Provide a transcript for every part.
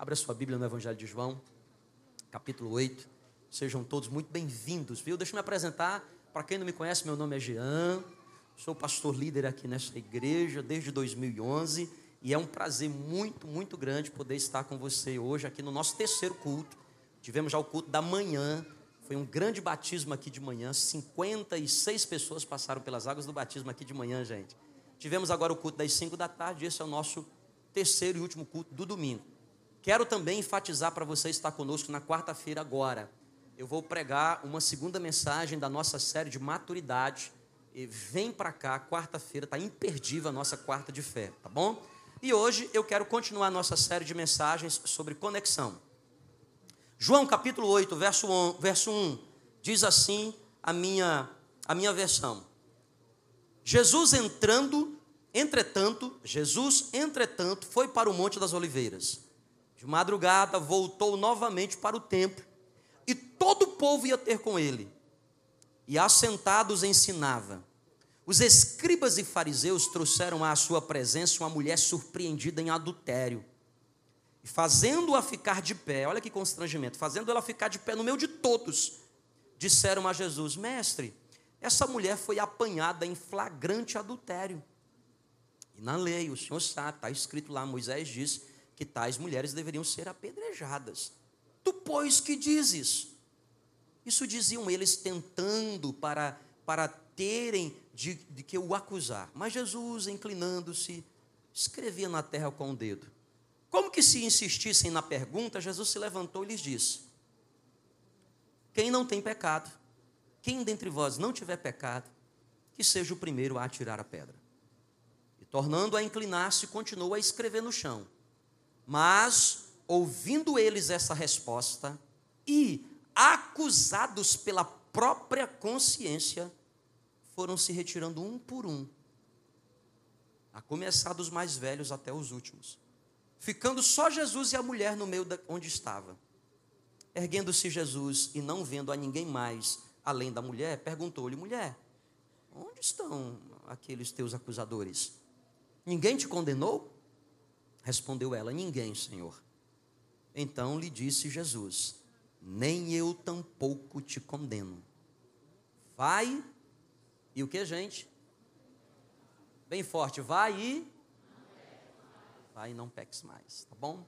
Abra sua Bíblia no Evangelho de João, capítulo 8. Sejam todos muito bem-vindos, viu? Deixa eu me apresentar. Para quem não me conhece, meu nome é Jean. Sou pastor líder aqui nessa igreja desde 2011 e é um prazer muito, muito grande poder estar com você hoje aqui no nosso terceiro culto. Tivemos já o culto da manhã, foi um grande batismo aqui de manhã. 56 pessoas passaram pelas águas do batismo aqui de manhã, gente. Tivemos agora o culto das 5 da tarde. Esse é o nosso terceiro e último culto do domingo. Quero também enfatizar para você estar conosco na quarta-feira agora. Eu vou pregar uma segunda mensagem da nossa série de maturidade. E vem para cá, quarta-feira, está imperdível a nossa quarta de fé, tá bom? E hoje eu quero continuar a nossa série de mensagens sobre conexão. João capítulo 8, verso 1, verso 1 diz assim a minha, a minha versão. Jesus entrando, entretanto, Jesus, entretanto, foi para o Monte das Oliveiras. De madrugada voltou novamente para o templo, e todo o povo ia ter com ele. E assentados ensinava. Os escribas e fariseus trouxeram à sua presença uma mulher surpreendida em adultério e fazendo-a ficar de pé, olha que constrangimento, fazendo ela ficar de pé no meio de todos, disseram a Jesus: Mestre, essa mulher foi apanhada em flagrante adultério. E na lei, o senhor sabe, está escrito lá, Moisés diz que tais mulheres deveriam ser apedrejadas. Tu, pois, que dizes? Isso diziam eles tentando para, para terem de, de que o acusar. Mas Jesus, inclinando-se, escrevia na terra com o dedo. Como que se insistissem na pergunta, Jesus se levantou e lhes disse: Quem não tem pecado, quem dentre vós não tiver pecado, que seja o primeiro a atirar a pedra. E tornando a inclinar-se, continuou a escrever no chão. Mas, ouvindo eles essa resposta, e acusados pela própria consciência, foram se retirando um por um, a começar dos mais velhos até os últimos ficando só Jesus e a mulher no meio da, onde estava. Erguendo-se Jesus e não vendo a ninguém mais além da mulher, perguntou-lhe: mulher, onde estão aqueles teus acusadores? Ninguém te condenou? Respondeu ela: Ninguém, Senhor. Então lhe disse Jesus: Nem eu tampouco te condeno. Vai e o que, gente? Bem forte, vai e Pai, não peques mais, tá bom?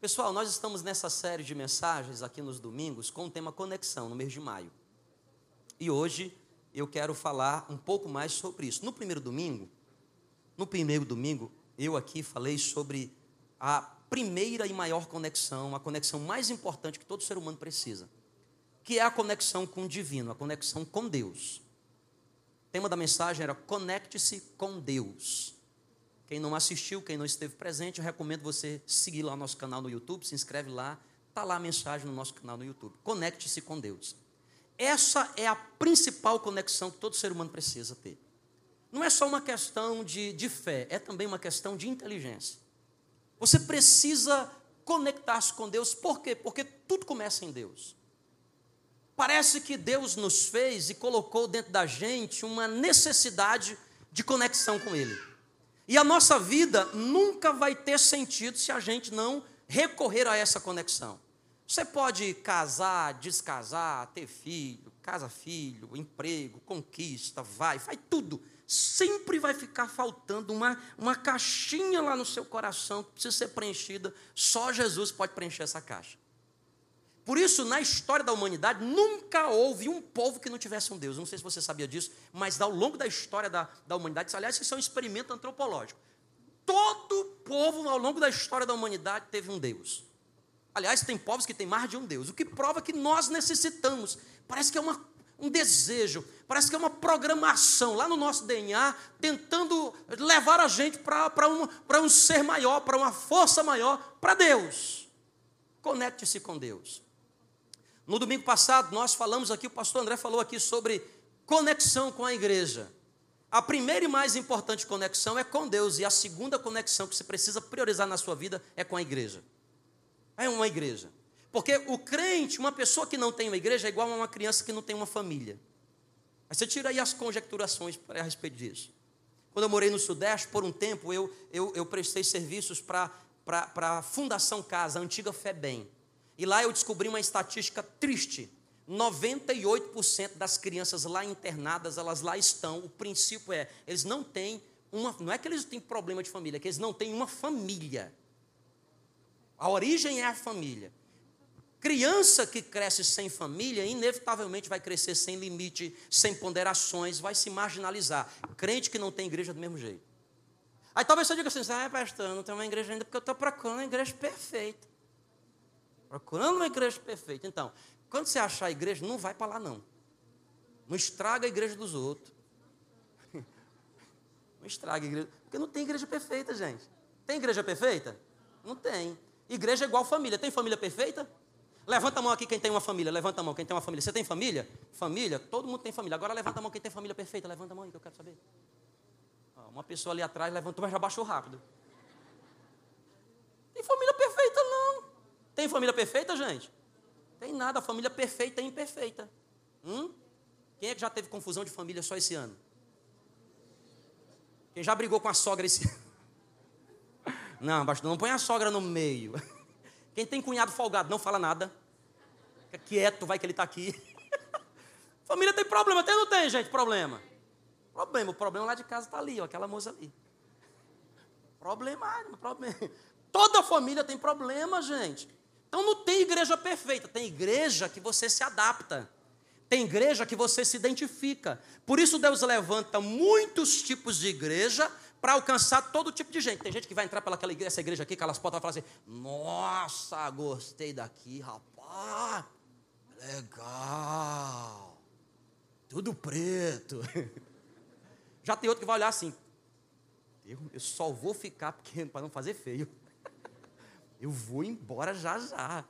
Pessoal, nós estamos nessa série de mensagens aqui nos domingos com o tema conexão, no mês de maio. E hoje eu quero falar um pouco mais sobre isso. No primeiro domingo, no primeiro domingo, eu aqui falei sobre a primeira e maior conexão, a conexão mais importante que todo ser humano precisa, que é a conexão com o divino, a conexão com Deus. O tema da mensagem era conecte-se com Deus. Quem não assistiu, quem não esteve presente, eu recomendo você seguir lá o nosso canal no YouTube, se inscreve lá, está lá a mensagem no nosso canal no YouTube. Conecte-se com Deus. Essa é a principal conexão que todo ser humano precisa ter. Não é só uma questão de, de fé, é também uma questão de inteligência. Você precisa conectar-se com Deus, por quê? Porque tudo começa em Deus. Parece que Deus nos fez e colocou dentro da gente uma necessidade de conexão com Ele. E a nossa vida nunca vai ter sentido se a gente não recorrer a essa conexão. Você pode casar, descasar, ter filho, casa filho, emprego, conquista, vai, faz tudo. Sempre vai ficar faltando uma, uma caixinha lá no seu coração que precisa ser preenchida. Só Jesus pode preencher essa caixa. Por isso, na história da humanidade, nunca houve um povo que não tivesse um Deus. Não sei se você sabia disso, mas ao longo da história da, da humanidade, aliás, isso é um experimento antropológico. Todo povo, ao longo da história da humanidade, teve um Deus. Aliás, tem povos que têm mais de um Deus, o que prova que nós necessitamos. Parece que é uma, um desejo, parece que é uma programação lá no nosso DNA, tentando levar a gente para um, um ser maior, para uma força maior, para Deus. Conecte-se com Deus. No domingo passado, nós falamos aqui, o pastor André falou aqui sobre conexão com a igreja. A primeira e mais importante conexão é com Deus, e a segunda conexão que você precisa priorizar na sua vida é com a igreja. É uma igreja. Porque o crente, uma pessoa que não tem uma igreja, é igual a uma criança que não tem uma família. Aí você tira aí as conjecturações a respeito disso. Quando eu morei no Sudeste, por um tempo, eu, eu, eu prestei serviços para para a Fundação Casa, a antiga FEBEM. E lá eu descobri uma estatística triste. 98% das crianças lá internadas, elas lá estão. O princípio é, eles não têm uma, não é que eles têm problema de família, é que eles não têm uma família. A origem é a família. Criança que cresce sem família, inevitavelmente vai crescer sem limite, sem ponderações, vai se marginalizar. Crente que não tem igreja do mesmo jeito. Aí talvez você diga assim, ah, pastor, não tenho uma igreja ainda porque eu estou procurando uma igreja perfeita. Procurando uma igreja perfeita. Então, quando você achar a igreja, não vai para lá não. Não estraga a igreja dos outros. Não estraga a igreja. Porque não tem igreja perfeita, gente. Tem igreja perfeita? Não tem. Igreja é igual família. Tem família perfeita? Levanta a mão aqui quem tem uma família. Levanta a mão quem tem uma família. Você tem família? Família? Todo mundo tem família. Agora levanta a mão quem tem família perfeita. Levanta a mão aí que eu quero saber. Uma pessoa ali atrás levantou, mas já baixou rápido. Tem família perfeita, não. Tem família perfeita, gente? Tem nada. Família perfeita é imperfeita. Hum? Quem é que já teve confusão de família só esse ano? Quem já brigou com a sogra esse? Não, pastor, não põe a sogra no meio. Quem tem cunhado folgado, não fala nada. Fica quieto, vai que ele está aqui. Família tem problema, tem ou não tem, gente, problema? Problema, o problema lá de casa está ali, ó, aquela moça ali. Problema, problema. Toda família tem problema, gente. Então não tem igreja perfeita, tem igreja que você se adapta. Tem igreja que você se identifica. Por isso Deus levanta muitos tipos de igreja para alcançar todo tipo de gente. Tem gente que vai entrar pelaquela igreja, essa igreja aqui, que elas podem falar assim: Nossa, gostei daqui, rapaz, legal, tudo preto. Já tem outro que vai olhar assim: Eu, eu só vou ficar para não fazer feio. Eu vou embora já já.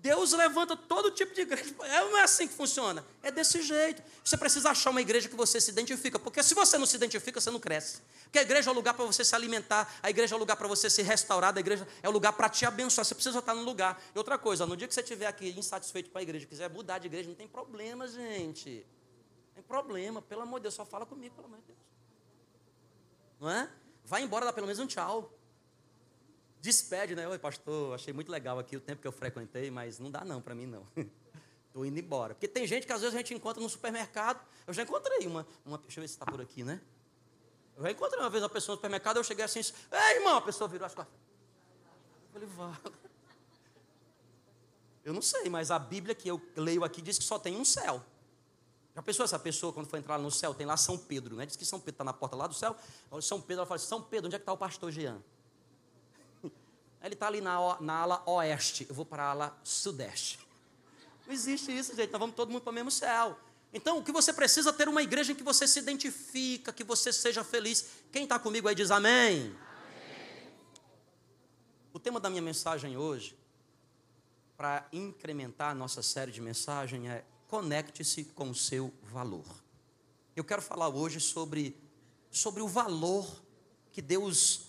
Deus levanta todo tipo de igreja. É, não é assim que funciona. É desse jeito. Você precisa achar uma igreja que você se identifica. Porque se você não se identifica, você não cresce. Porque a igreja é o lugar para você se alimentar, a igreja é o lugar para você se restaurar, a igreja é o lugar para te abençoar. Você precisa estar no lugar. E outra coisa, no dia que você estiver aqui insatisfeito com a igreja, quiser mudar de igreja, não tem problema, gente. Não tem problema. Pelo amor de Deus, só fala comigo, pelo amor de Deus. Não é? Vai embora, dá pelo menos um tchau despede, né? Oi, pastor, achei muito legal aqui o tempo que eu frequentei, mas não dá não para mim não. Estou indo embora. Porque tem gente que às vezes a gente encontra no supermercado. Eu já encontrei uma, uma deixa eu ver se está por aqui, né? Eu já encontrei uma vez uma pessoa no supermercado, eu cheguei assim, ei irmão, a pessoa virou as costas. Eu falei, vá. Eu não sei, mas a Bíblia que eu leio aqui diz que só tem um céu. Já pensou essa pessoa, quando for entrar no céu, tem lá São Pedro, né? Diz que São Pedro está na porta lá do céu. São Pedro, ela fala assim, São Pedro, onde é que está o pastor Jean? Ele está ali na, na ala oeste, eu vou para a ala sudeste. Não existe isso, gente. Nós vamos todo mundo para o mesmo céu. Então, o que você precisa é ter uma igreja em que você se identifica, que você seja feliz. Quem está comigo aí diz amém. amém. O tema da minha mensagem hoje, para incrementar a nossa série de mensagem, é conecte-se com o seu valor. Eu quero falar hoje sobre, sobre o valor que Deus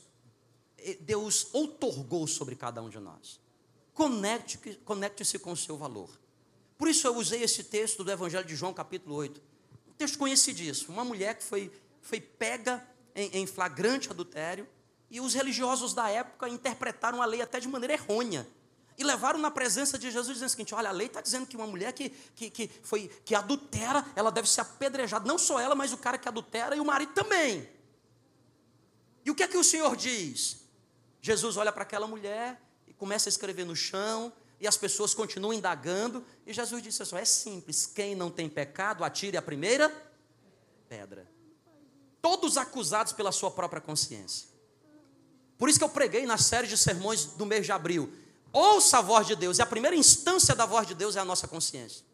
Deus outorgou sobre cada um de nós. Conecte-se conecte com o seu valor. Por isso eu usei esse texto do Evangelho de João, capítulo 8. Um texto conhecidíssimo. Uma mulher que foi, foi pega em, em flagrante adultério e os religiosos da época interpretaram a lei até de maneira errônea. E levaram na presença de Jesus dizendo o seguinte: olha, a lei está dizendo que uma mulher que, que, que, foi, que adultera, ela deve ser apedrejada. Não só ela, mas o cara que adultera e o marido também. E o que é que o Senhor diz? Jesus olha para aquela mulher e começa a escrever no chão, e as pessoas continuam indagando, e Jesus disse assim: é simples, quem não tem pecado, atire a primeira pedra. Todos acusados pela sua própria consciência. Por isso que eu preguei na série de sermões do mês de abril. Ouça a voz de Deus, e a primeira instância da voz de Deus é a nossa consciência.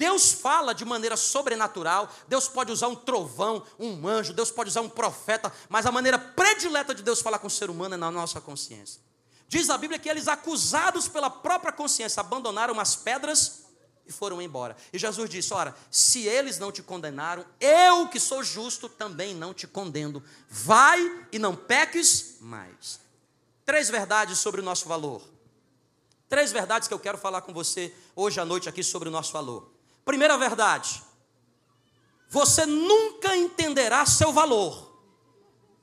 Deus fala de maneira sobrenatural, Deus pode usar um trovão, um anjo, Deus pode usar um profeta, mas a maneira predileta de Deus falar com o ser humano é na nossa consciência. Diz a Bíblia que eles, acusados pela própria consciência, abandonaram as pedras e foram embora. E Jesus disse: Ora, se eles não te condenaram, eu que sou justo também não te condeno. Vai e não peques mais. Três verdades sobre o nosso valor. Três verdades que eu quero falar com você hoje à noite aqui sobre o nosso valor. Primeira verdade: você nunca entenderá seu valor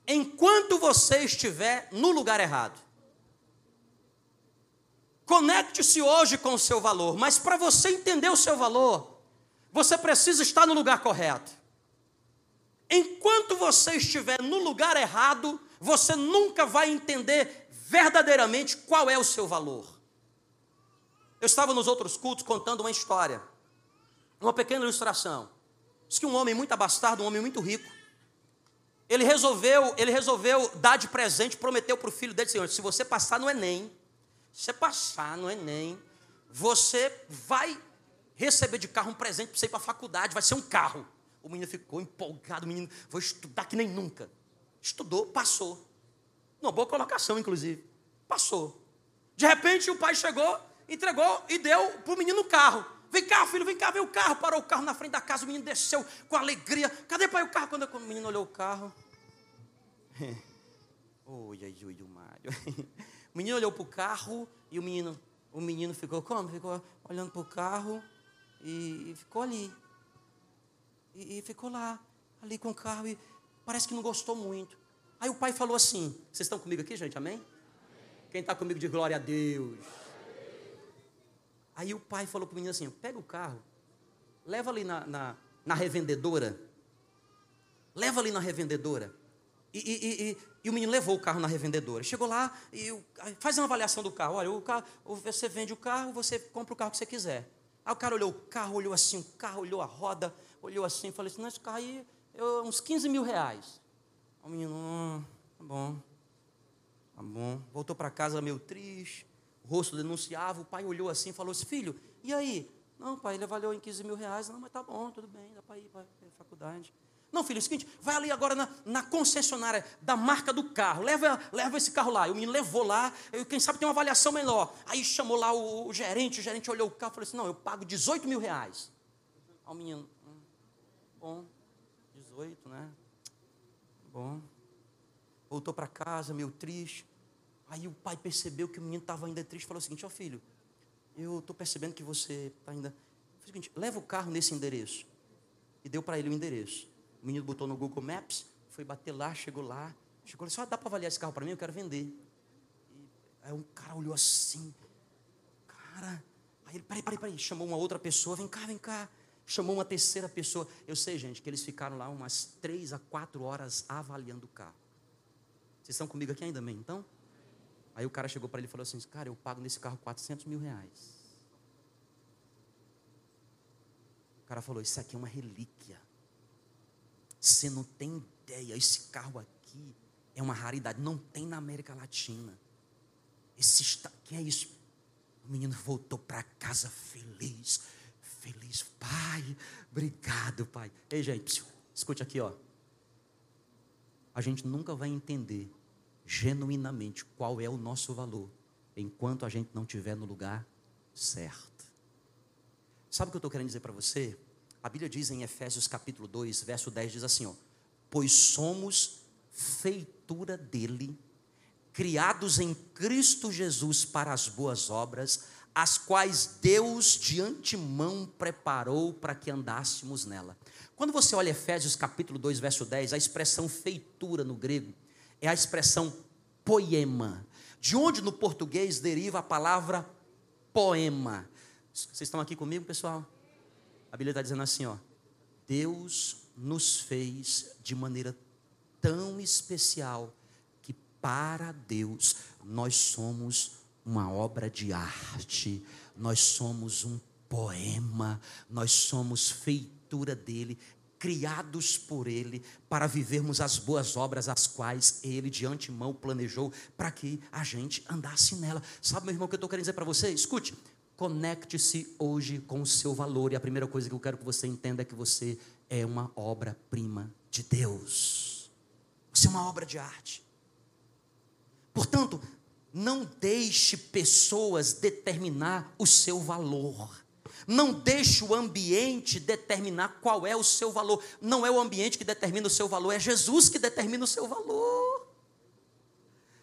enquanto você estiver no lugar errado. Conecte-se hoje com o seu valor, mas para você entender o seu valor, você precisa estar no lugar correto. Enquanto você estiver no lugar errado, você nunca vai entender verdadeiramente qual é o seu valor. Eu estava nos outros cultos contando uma história, uma pequena ilustração. Diz que um homem muito abastado, um homem muito rico, ele resolveu, ele resolveu dar de presente, prometeu para o filho dele, Senhor, se você passar no Enem, você passar no Enem, você vai receber de carro um presente para você ir para a faculdade, vai ser um carro. O menino ficou empolgado, o menino, vou estudar que nem nunca. Estudou, passou. Uma boa colocação, inclusive. Passou. De repente, o pai chegou, entregou e deu para o menino o carro. Vem cá, filho, vem cá, vem o carro. Parou o carro na frente da casa, o menino desceu com alegria. Cadê pai o carro? Quando o menino olhou o carro. Oi, ai, oi, o Mário. O menino olhou para o carro e o menino, o menino ficou como? Ficou olhando para o carro e, e, ficou ali. E, e, ficou lá, ali com o carro e parece que não gostou muito. Aí o pai falou assim: Vocês estão comigo aqui, gente? Amém? Quem está comigo de glória a Deus. Aí o pai falou para o menino assim: Pega o carro, leva ali na, na, na revendedora. Leva ali na revendedora. E, e, e, e, o menino levou o carro na revendedora. Chegou lá e faz uma avaliação do carro. Olha, o carro, você vende o carro, você compra o carro que você quiser. Aí o cara olhou o carro, olhou assim, o carro, olhou a roda, olhou assim, falou assim, não, esse carro aí, eu, uns 15 mil reais. O menino, hum, tá bom, tá bom. Voltou para casa meio triste, rosto denunciava, o pai olhou assim e falou assim, filho, e aí? Não, pai, ele avaliou em 15 mil reais. Não, mas tá bom, tudo bem, dá para ir para a faculdade. Não, filho, é o seguinte, vai ali agora na, na, concessionária da marca do carro, leva, leva esse carro lá. E o menino levou lá, eu, quem sabe tem uma avaliação melhor. Aí chamou lá o, o, gerente, o gerente olhou o carro e falou assim: não, eu pago 18 mil reais. Aí o menino, hum, bom, 18, né? Bom. Voltou para casa, meio triste. Aí o pai percebeu que o menino estava ainda triste e falou o seguinte: ó oh, filho, eu estou percebendo que você está ainda. Foi o seguinte, leva o carro nesse endereço. E deu para ele o endereço. O menino botou no Google Maps, foi bater lá, chegou lá, chegou lá, só dá para avaliar esse carro para mim, eu quero vender. E aí um cara olhou assim, cara, aí ele, peraí, peraí, peraí, chamou uma outra pessoa, vem cá, vem cá. Chamou uma terceira pessoa. Eu sei, gente, que eles ficaram lá umas três a quatro horas avaliando o carro. Vocês estão comigo aqui ainda, bem? Então? Aí o cara chegou para ele e falou assim: Cara, eu pago nesse carro 400 mil reais. O cara falou: Isso aqui é uma relíquia. Você não tem ideia, esse carro aqui é uma raridade, não tem na América Latina. Esse está, que é isso? O menino voltou para casa feliz, feliz. Pai, obrigado, pai. Ei, gente, escute aqui, ó. A gente nunca vai entender genuinamente qual é o nosso valor enquanto a gente não estiver no lugar certo. Sabe o que eu estou querendo dizer para você? A Bíblia diz em Efésios capítulo 2, verso 10, diz assim: ó, Pois somos feitura dele, criados em Cristo Jesus para as boas obras, as quais Deus de antemão preparou para que andássemos nela. Quando você olha Efésios capítulo 2, verso 10, a expressão feitura no grego é a expressão poema, de onde no português deriva a palavra poema. Vocês estão aqui comigo, pessoal? A Bíblia está dizendo assim, ó. Deus nos fez de maneira tão especial que para Deus nós somos uma obra de arte, nós somos um poema, nós somos feitura dele, criados por ele para vivermos as boas obras as quais ele de antemão planejou para que a gente andasse nela. Sabe, meu irmão, o que eu estou querendo dizer para você? Escute, Conecte-se hoje com o seu valor. E a primeira coisa que eu quero que você entenda é que você é uma obra-prima de Deus. Você é uma obra de arte. Portanto, não deixe pessoas determinar o seu valor. Não deixe o ambiente determinar qual é o seu valor. Não é o ambiente que determina o seu valor, é Jesus que determina o seu valor.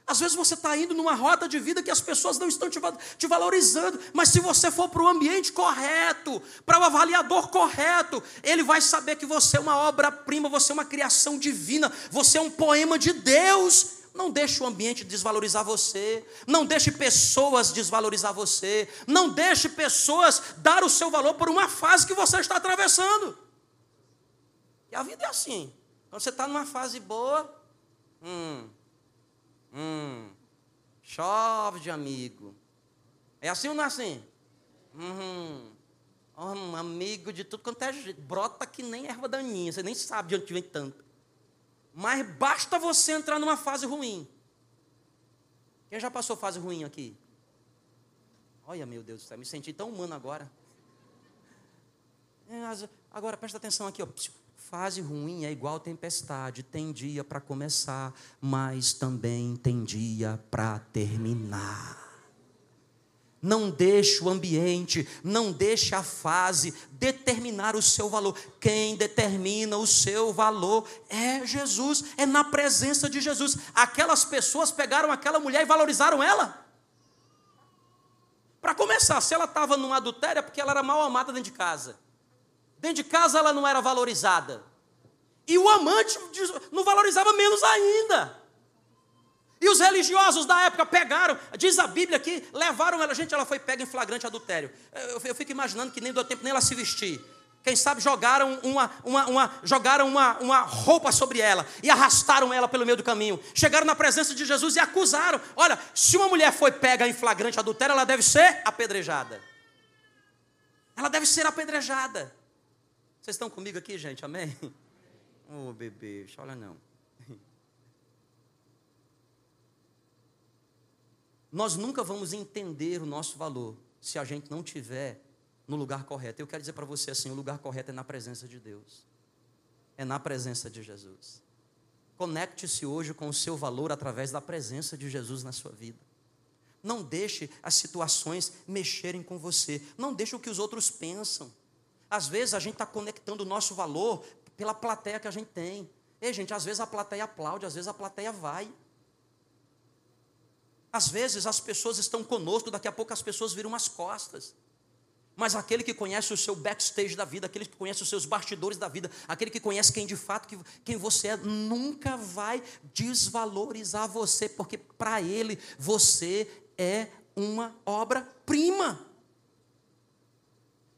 Às vezes você está indo numa rota de vida que as pessoas não estão te valorizando, mas se você for para o ambiente correto, para o avaliador correto, ele vai saber que você é uma obra-prima, você é uma criação divina, você é um poema de Deus, Não deixe o ambiente desvalorizar você. Não deixe pessoas desvalorizar você. Não deixe pessoas dar o seu valor por uma fase que você está atravessando. E a vida é assim. Quando você está numa fase boa, hum, hum, chove de amigo. É assim ou não é assim? Hum, um amigo de tudo quanto é jeito. Brota que nem erva daninha. Você nem sabe de onde vem tanto. Mas basta você entrar numa fase ruim. Quem já passou fase ruim aqui? Olha, meu Deus do céu, me senti tão humano agora. É, agora, presta atenção aqui. Ó. Fase ruim é igual tempestade. Tem dia para começar, mas também tem dia para terminar. Não deixe o ambiente, não deixe a fase determinar o seu valor. Quem determina o seu valor é Jesus, é na presença de Jesus. Aquelas pessoas pegaram aquela mulher e valorizaram ela. Para começar, se ela estava num adultério é porque ela era mal amada dentro de casa. Dentro de casa ela não era valorizada. E o amante não valorizava menos ainda. E os religiosos da época pegaram, diz a Bíblia que levaram ela, gente, ela foi pega em flagrante adultério. Eu, eu fico imaginando que nem deu tempo nem ela se vestir. Quem sabe jogaram uma, uma, uma, jogaram uma, uma roupa sobre ela e arrastaram ela pelo meio do caminho. Chegaram na presença de Jesus e acusaram: olha, se uma mulher foi pega em flagrante adultério, ela deve ser apedrejada. Ela deve ser apedrejada. Vocês estão comigo aqui, gente? Amém? Ô oh, bebê, olha não. Nós nunca vamos entender o nosso valor se a gente não tiver no lugar correto. Eu quero dizer para você assim: o lugar correto é na presença de Deus, é na presença de Jesus. Conecte-se hoje com o seu valor através da presença de Jesus na sua vida. Não deixe as situações mexerem com você. Não deixe o que os outros pensam. Às vezes a gente está conectando o nosso valor pela plateia que a gente tem. Ei, gente, às vezes a plateia aplaude, às vezes a plateia vai. Às vezes as pessoas estão conosco, daqui a pouco as pessoas viram as costas. Mas aquele que conhece o seu backstage da vida, aquele que conhece os seus bastidores da vida, aquele que conhece quem de fato que, quem você é, nunca vai desvalorizar você, porque para ele você é uma obra-prima.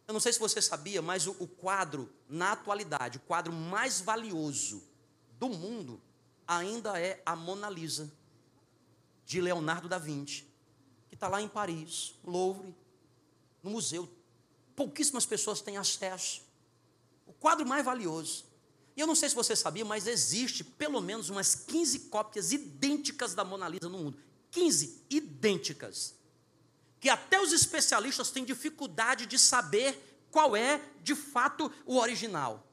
Eu não sei se você sabia, mas o, o quadro, na atualidade, o quadro mais valioso do mundo ainda é a Mona Lisa de Leonardo da Vinci, que está lá em Paris, Louvre, no museu. Pouquíssimas pessoas têm acesso. O quadro mais valioso. E eu não sei se você sabia, mas existe pelo menos umas 15 cópias idênticas da Mona Lisa no mundo. 15 idênticas. Que até os especialistas têm dificuldade de saber qual é, de fato, o original.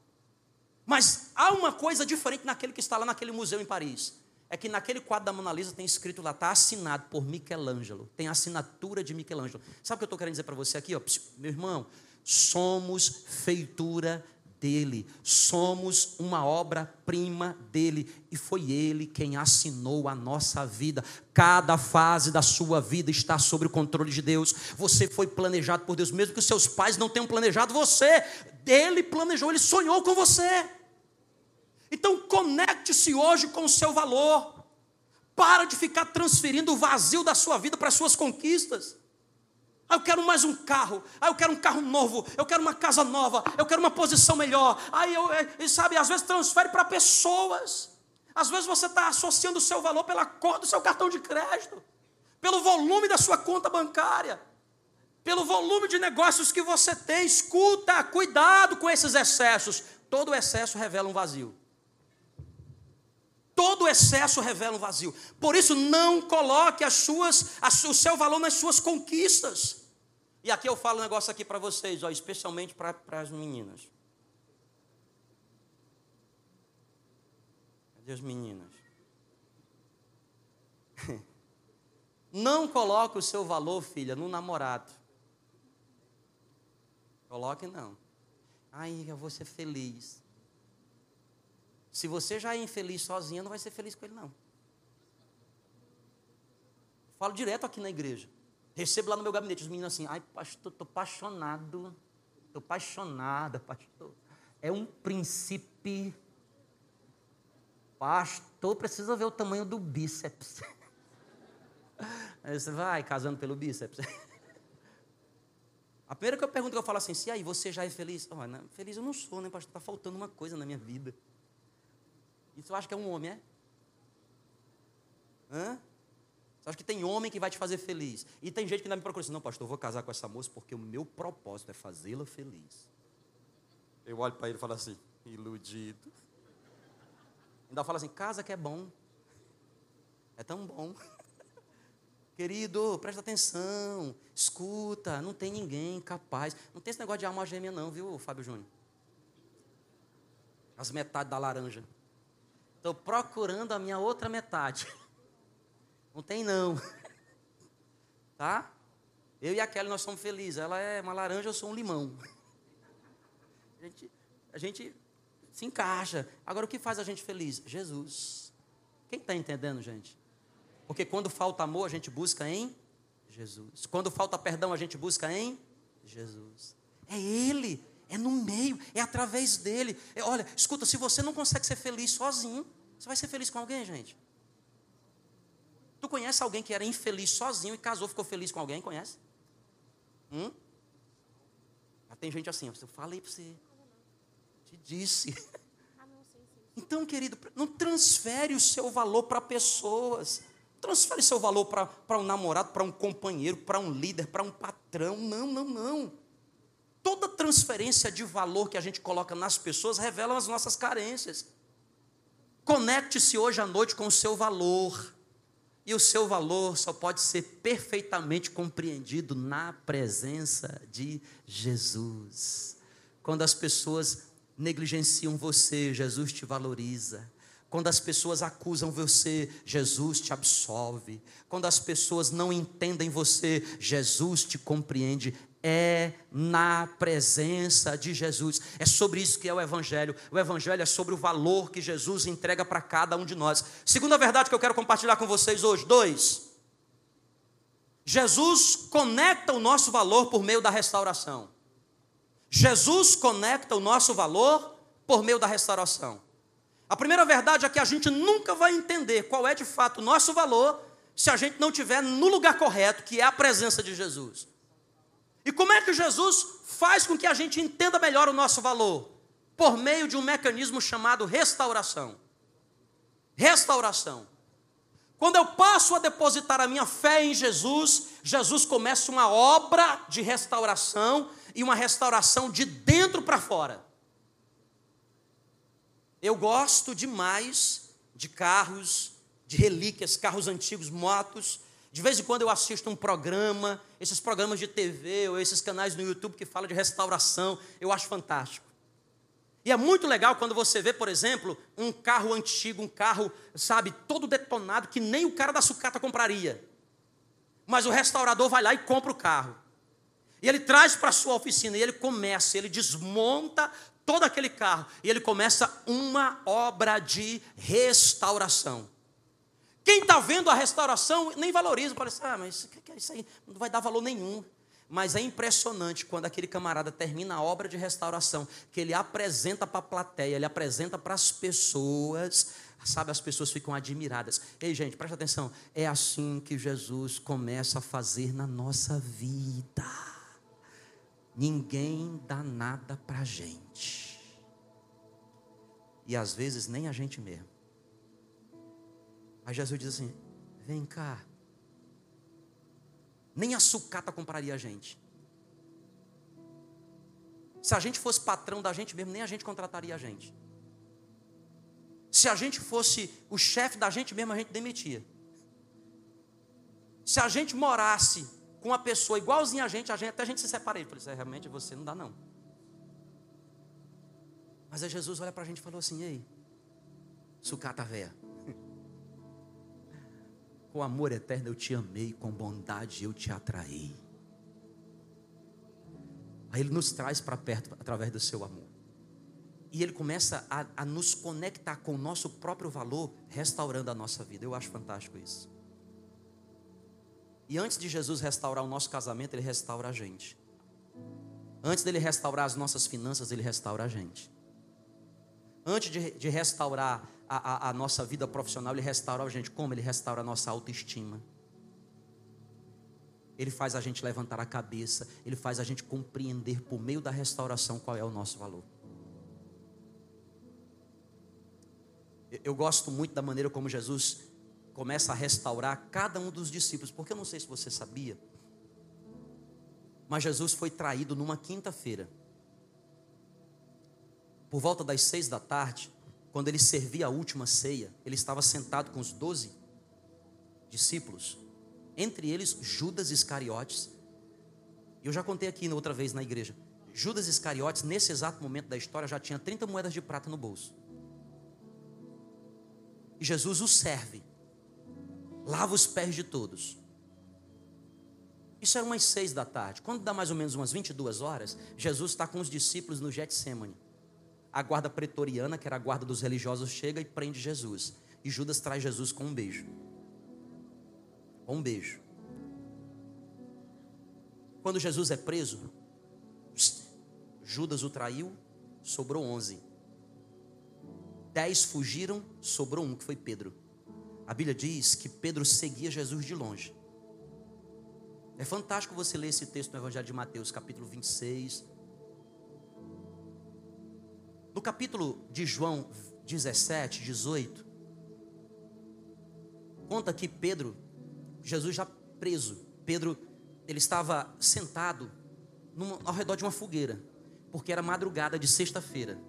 Mas há uma coisa diferente naquele que está lá naquele museu em Paris é que naquele quadro da Mona Lisa tem escrito lá, está assinado por Michelangelo, tem a assinatura de Michelangelo. Sabe o que eu estou querendo dizer para você aqui? Ó? Meu irmão, somos feitura dele, somos uma obra-prima dele, e foi ele quem assinou a nossa vida. Cada fase da sua vida está sob o controle de Deus. Você foi planejado por Deus, mesmo que os seus pais não tenham planejado você, ele planejou, ele sonhou com você. Então conecte-se hoje com o seu valor. Para de ficar transferindo o vazio da sua vida para as suas conquistas. Ah, eu quero mais um carro. Ah, eu quero um carro novo. Eu quero uma casa nova. Eu quero uma posição melhor. Aí eu, é, sabe, às vezes transfere para pessoas. Às vezes você está associando o seu valor pela cor do seu cartão de crédito, pelo volume da sua conta bancária, pelo volume de negócios que você tem. Escuta, cuidado com esses excessos. Todo excesso revela um vazio. Todo excesso revela um vazio. Por isso, não coloque as suas, o seu valor nas suas conquistas. E aqui eu falo um negócio aqui para vocês, ó, especialmente para as meninas. Cadê as meninas? Não coloque o seu valor, filha, no namorado. Coloque não. Ai, eu vou ser feliz. Se você já é infeliz sozinha, não vai ser feliz com ele, não. Falo direto aqui na igreja. Recebo lá no meu gabinete os meninos assim, ai, pastor, estou apaixonado. Estou apaixonada, pastor. É um príncipe. Pastor, precisa ver o tamanho do bíceps. Aí você vai casando pelo bíceps. A primeira que eu pergunto, que eu falo assim, se aí, você já é feliz? Oh, feliz eu não sou, né, pastor? Está faltando uma coisa na minha vida. Isso eu acho que é um homem, é? Hã? Você acha que tem homem que vai te fazer feliz? E tem gente que ainda me procura assim, não, pastor, eu vou casar com essa moça porque o meu propósito é fazê-la feliz. Eu olho para ele e falo assim, iludido. Ainda fala assim, casa que é bom. É tão bom. Querido, presta atenção, escuta, não tem ninguém capaz. Não tem esse negócio de alma gêmea, não, viu, Fábio Júnior? As metades da laranja. Estou procurando a minha outra metade. Não tem, não. Tá? Eu e a Kelly, nós somos felizes. Ela é uma laranja, eu sou um limão. A gente, a gente se encaixa. Agora, o que faz a gente feliz? Jesus. Quem está entendendo, gente? Porque quando falta amor, a gente busca em Jesus. Quando falta perdão, a gente busca em Jesus. É Ele, é no meio, é através dele. É, olha, escuta, se você não consegue ser feliz sozinho, você vai ser feliz com alguém, gente? Tu conhece alguém que era infeliz sozinho e casou, ficou feliz com alguém? Conhece? Hum? Mas tem gente assim, eu falei para você, te disse. Então, querido, não transfere o seu valor para pessoas. Transfere seu valor para um namorado, para um companheiro, para um líder, para um patrão. Não, não, não. Transferência de valor que a gente coloca nas pessoas revela as nossas carências. Conecte-se hoje à noite com o seu valor. E o seu valor só pode ser perfeitamente compreendido na presença de Jesus. Quando as pessoas negligenciam você, Jesus te valoriza. Quando as pessoas acusam você, Jesus te absolve. Quando as pessoas não entendem você, Jesus te compreende. É na presença de Jesus. É sobre isso que é o Evangelho. O Evangelho é sobre o valor que Jesus entrega para cada um de nós. Segunda verdade que eu quero compartilhar com vocês hoje: dois. Jesus conecta o nosso valor por meio da restauração. Jesus conecta o nosso valor por meio da restauração. A primeira verdade é que a gente nunca vai entender qual é de fato o nosso valor se a gente não estiver no lugar correto, que é a presença de Jesus. E como é que Jesus faz com que a gente entenda melhor o nosso valor? Por meio de um mecanismo chamado restauração. Restauração. Quando eu passo a depositar a minha fé em Jesus, Jesus começa uma obra de restauração e uma restauração de dentro para fora. Eu gosto demais de carros, de relíquias, carros antigos, motos. De vez em quando eu assisto um programa, esses programas de TV ou esses canais no YouTube que falam de restauração, eu acho fantástico. E é muito legal quando você vê, por exemplo, um carro antigo, um carro, sabe, todo detonado, que nem o cara da sucata compraria. Mas o restaurador vai lá e compra o carro. E ele traz para a sua oficina e ele começa, ele desmonta todo aquele carro e ele começa uma obra de restauração. Quem está vendo a restauração nem valoriza, parece, ah, mas o que é isso aí? Não vai dar valor nenhum. Mas é impressionante quando aquele camarada termina a obra de restauração, que ele apresenta para a plateia, ele apresenta para as pessoas, sabe, as pessoas ficam admiradas. Ei, gente, presta atenção, é assim que Jesus começa a fazer na nossa vida. Ninguém dá nada para a gente. E às vezes nem a gente mesmo. Aí Jesus diz assim: vem cá. Nem a sucata compraria a gente. Se a gente fosse patrão da gente mesmo, nem a gente contrataria a gente. Se a gente fosse o chefe da gente mesmo, a gente demitia. Se a gente morasse com uma pessoa igualzinha a gente, a gente até a gente se separa. Ele falou: realmente você não dá não. Mas aí Jesus olha para a gente e falou assim: Ei, sucata véia, com amor eterno eu te amei, com bondade eu te atraí. Aí ele nos traz para perto através do seu amor. E ele começa a, a nos conectar com o nosso próprio valor, restaurando a nossa vida. Eu acho fantástico isso. E antes de Jesus restaurar o nosso casamento, ele restaura a gente. Antes dele restaurar as nossas finanças, ele restaura a gente. Antes de, de restaurar a, a, a, nossa vida profissional, Ele restaura a gente. Como? Ele restaura a nossa autoestima. Ele faz a gente levantar a cabeça, ele faz a gente compreender por meio da restauração qual é o nosso valor. Eu gosto muito da maneira como Jesus começa a restaurar cada um dos discípulos, porque eu não sei se você sabia, mas Jesus foi traído numa quinta-feira. Por volta das seis da tarde, quando ele servia a última ceia, ele estava sentado com os doze discípulos entre eles Judas Iscariotes. Eu já contei aqui outra vez na igreja. Judas Iscariotes, nesse exato momento da história, já tinha 30 moedas de prata no bolso. E Jesus o serve, lava os pés de todos. Isso era umas seis da tarde. Quando dá mais ou menos umas 22 horas, Jesus está com os discípulos no Getsemane. A guarda pretoriana, que era a guarda dos religiosos, chega e prende Jesus. E Judas traz Jesus com um beijo. Um beijo. Quando Jesus é preso, Judas o traiu, sobrou onze. Dez fugiram, sobrou um, que foi Pedro. A Bíblia diz que Pedro seguia Jesus de longe. É fantástico você ler esse texto no Evangelho de Mateus, capítulo 26. No capítulo de João 17, 18, conta que Pedro Jesus já preso, Pedro, ele estava sentado numa, ao redor de uma fogueira, porque era madrugada de sexta-feira,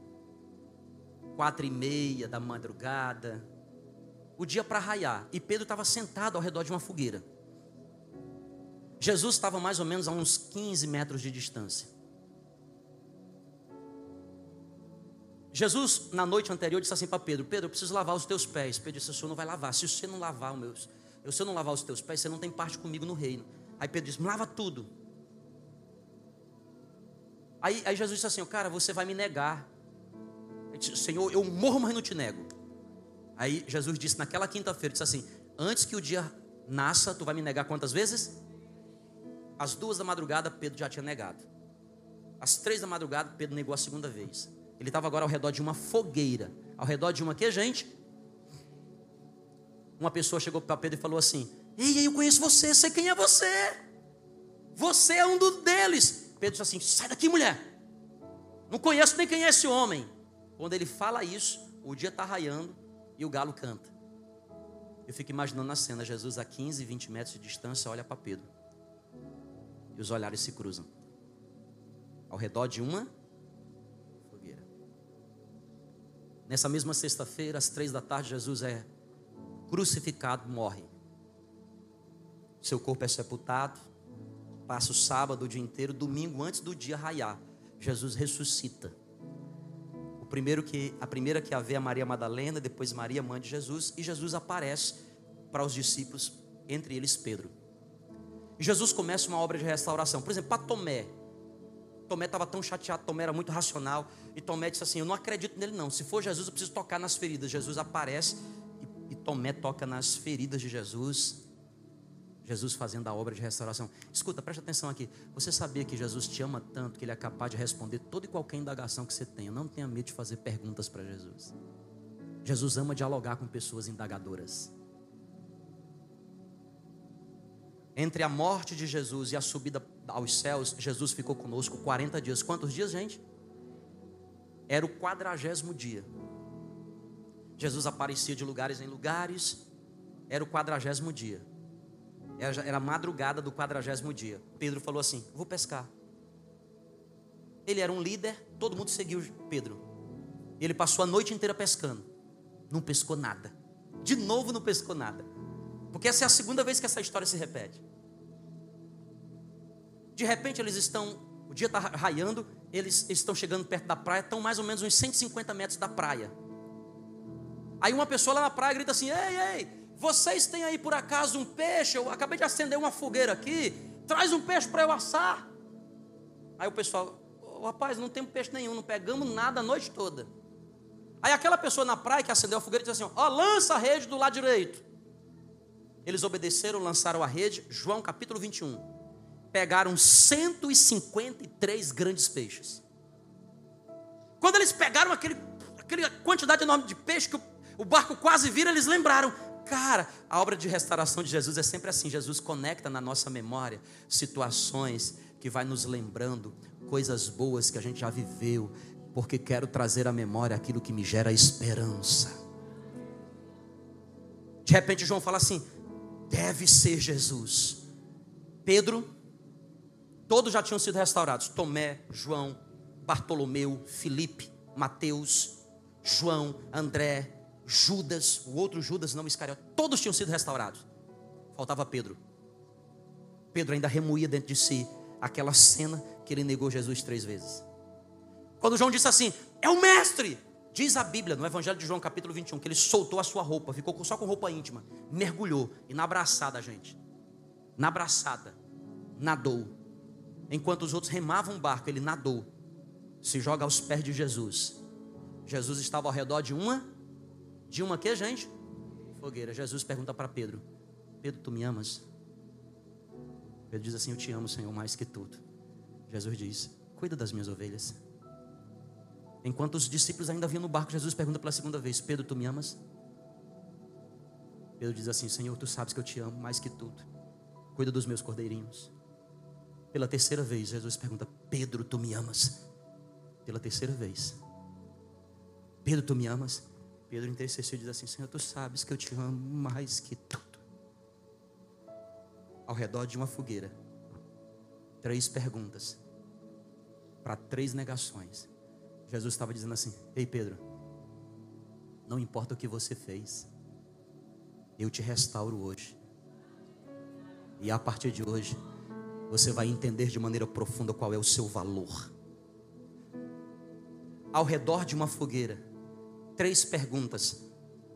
quatro e meia da madrugada, o dia para raiar, e Pedro estava sentado ao redor de uma fogueira. Jesus estava mais ou menos a uns 15 metros de distância. Jesus, na noite anterior, disse assim para Pedro: Pedro, eu preciso lavar os teus pés. Pedro disse: O senhor não vai lavar. Se você não lavar os meus, eu, se não lavar os teus pés, você não tem parte comigo no reino. Aí Pedro disse: lava tudo. Aí, aí Jesus disse assim: cara, você vai me negar. Disse, Senhor, eu morro, mas não te nego. Aí Jesus disse naquela quinta-feira: disse assim, antes que o dia nasça, tu vai me negar quantas vezes? Às duas da madrugada, Pedro já tinha negado. Às três da madrugada, Pedro negou a segunda vez. Ele estava agora ao redor de uma fogueira. Ao redor de uma que, gente? uma pessoa chegou para Pedro e falou assim: Ei, eu conheço você, sei quem é você. Você é um dos deles. Pedro disse assim: Sai daqui, mulher. Não conheço nem quem é esse homem. Quando ele fala isso, o dia está raiando e o galo canta. Eu fico imaginando a cena: Jesus a 15, 20 metros de distância olha para Pedro. E os olhares se cruzam. Ao redor de uma Nessa mesma sexta-feira, às três da tarde, Jesus é crucificado morre. Seu corpo é sepultado, passa o sábado o dia inteiro, domingo antes do dia raiar, Jesus ressuscita. O primeiro que a primeira que a vê é Maria Madalena, depois Maria mãe de Jesus e Jesus aparece para os discípulos, entre eles Pedro. E Jesus começa uma obra de restauração. Por exemplo, para Tomé. Tomé estava tão chateado, Tomé era muito racional. E Tomé disse assim: Eu não acredito nele, não. Se for Jesus, eu preciso tocar nas feridas. Jesus aparece e Tomé toca nas feridas de Jesus. Jesus fazendo a obra de restauração. Escuta, presta atenção aqui. Você sabia que Jesus te ama tanto que Ele é capaz de responder toda e qualquer indagação que você tenha. Não tenha medo de fazer perguntas para Jesus. Jesus ama dialogar com pessoas indagadoras. Entre a morte de Jesus e a subida aos céus, Jesus ficou conosco 40 dias. Quantos dias, gente? Era o quadragésimo dia. Jesus aparecia de lugares em lugares, era o quadragésimo dia. Era, a madrugada do quadragésimo dia. Pedro falou assim: Vou pescar. Ele era um líder, todo mundo seguiu Pedro. Ele passou a noite inteira pescando. Não pescou nada. De novo não pescou nada. Porque essa é a segunda vez que essa história se repete. De repente eles estão, o dia está raiando, eles estão chegando perto da praia, estão mais ou menos uns 150 metros da praia. Aí uma pessoa lá na praia grita assim: Ei, ei, vocês têm aí por acaso um peixe? Eu acabei de acender uma fogueira aqui. Traz um peixe para eu assar. Aí o pessoal, oh, rapaz, não tem peixe nenhum, não pegamos nada a noite toda. Aí aquela pessoa na praia que acendeu a fogueira disse assim: Ó, oh, lança a rede do lado direito. Eles obedeceram, lançaram a rede. João capítulo 21. Pegaram 153 grandes peixes. Quando eles pegaram aquele, aquela quantidade enorme de peixe que o O barco quase vira, eles lembraram. Cara, a obra de restauração de Jesus é sempre assim. Jesus conecta na nossa memória situações que vai nos lembrando coisas boas que a gente já viveu, porque quero trazer à memória aquilo que me gera esperança. De repente João fala assim: deve ser Jesus. Pedro, todos já tinham sido restaurados: Tomé, João, Bartolomeu, Filipe, Mateus, João, André, Judas, o outro Judas não Iscariote, todos tinham sido restaurados. Faltava Pedro. Pedro ainda remoía dentro de si aquela cena que ele negou Jesus três vezes. Quando João disse assim: É o mestre. Diz a Bíblia, no Evangelho de João, capítulo 21, que ele soltou a sua roupa, ficou só com roupa íntima, mergulhou e na abraçada, gente, na abraçada, nadou. Enquanto os outros remavam o barco, ele nadou, se joga aos pés de Jesus. Jesus estava ao redor de uma de uma que, gente? Fogueira. Jesus pergunta para Pedro: Pedro, tu me amas? Pedro diz assim: Eu te amo, Senhor, mais que tudo. Jesus diz: Cuida das minhas ovelhas. Enquanto os discípulos ainda vinham no barco, Jesus pergunta pela segunda vez: Pedro, tu me amas? Pedro diz assim: Senhor, tu sabes que eu te amo mais que tudo. Cuida dos meus cordeirinhos. Pela terceira vez, Jesus pergunta: Pedro, tu me amas? Pela terceira vez. Pedro, tu me amas? Pedro intercessou e diz assim: Senhor, tu sabes que eu te amo mais que tudo. Ao redor de uma fogueira, três perguntas para três negações. Jesus estava dizendo assim: Ei Pedro, não importa o que você fez, eu te restauro hoje. E a partir de hoje, você vai entender de maneira profunda qual é o seu valor. Ao redor de uma fogueira, três perguntas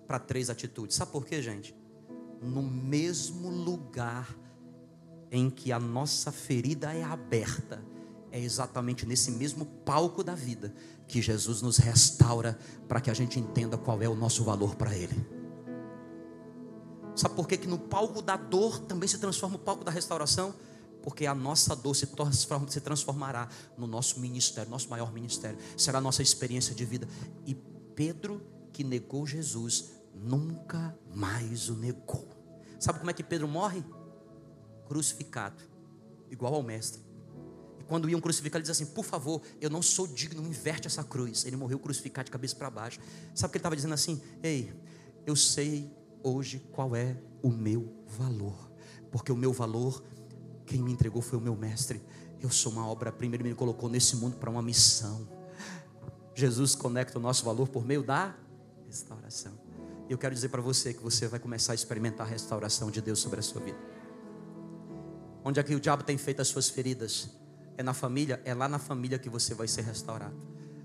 para três atitudes. Sabe por quê, gente? No mesmo lugar em que a nossa ferida é aberta, é exatamente nesse mesmo palco da vida que Jesus nos restaura para que a gente entenda qual é o nosso valor para Ele. Sabe por quê? que no palco da dor também se transforma o palco da restauração? Porque a nossa dor se, se transformará no nosso ministério, nosso maior ministério, será a nossa experiência de vida. E Pedro, que negou Jesus, nunca mais o negou. Sabe como é que Pedro morre? Crucificado, igual ao Mestre. E quando iam crucificar, ele diz assim: Por favor, eu não sou digno, inverte essa cruz. Ele morreu crucificado de cabeça para baixo. Sabe o que ele estava dizendo assim? Ei, eu sei hoje qual é o meu valor, porque o meu valor, quem me entregou foi o meu Mestre. Eu sou uma obra-prima, ele me colocou nesse mundo para uma missão. Jesus conecta o nosso valor por meio da restauração. Eu quero dizer para você que você vai começar a experimentar a restauração de Deus sobre a sua vida. Onde é que o diabo tem feito as suas feridas? É na família? É lá na família que você vai ser restaurado.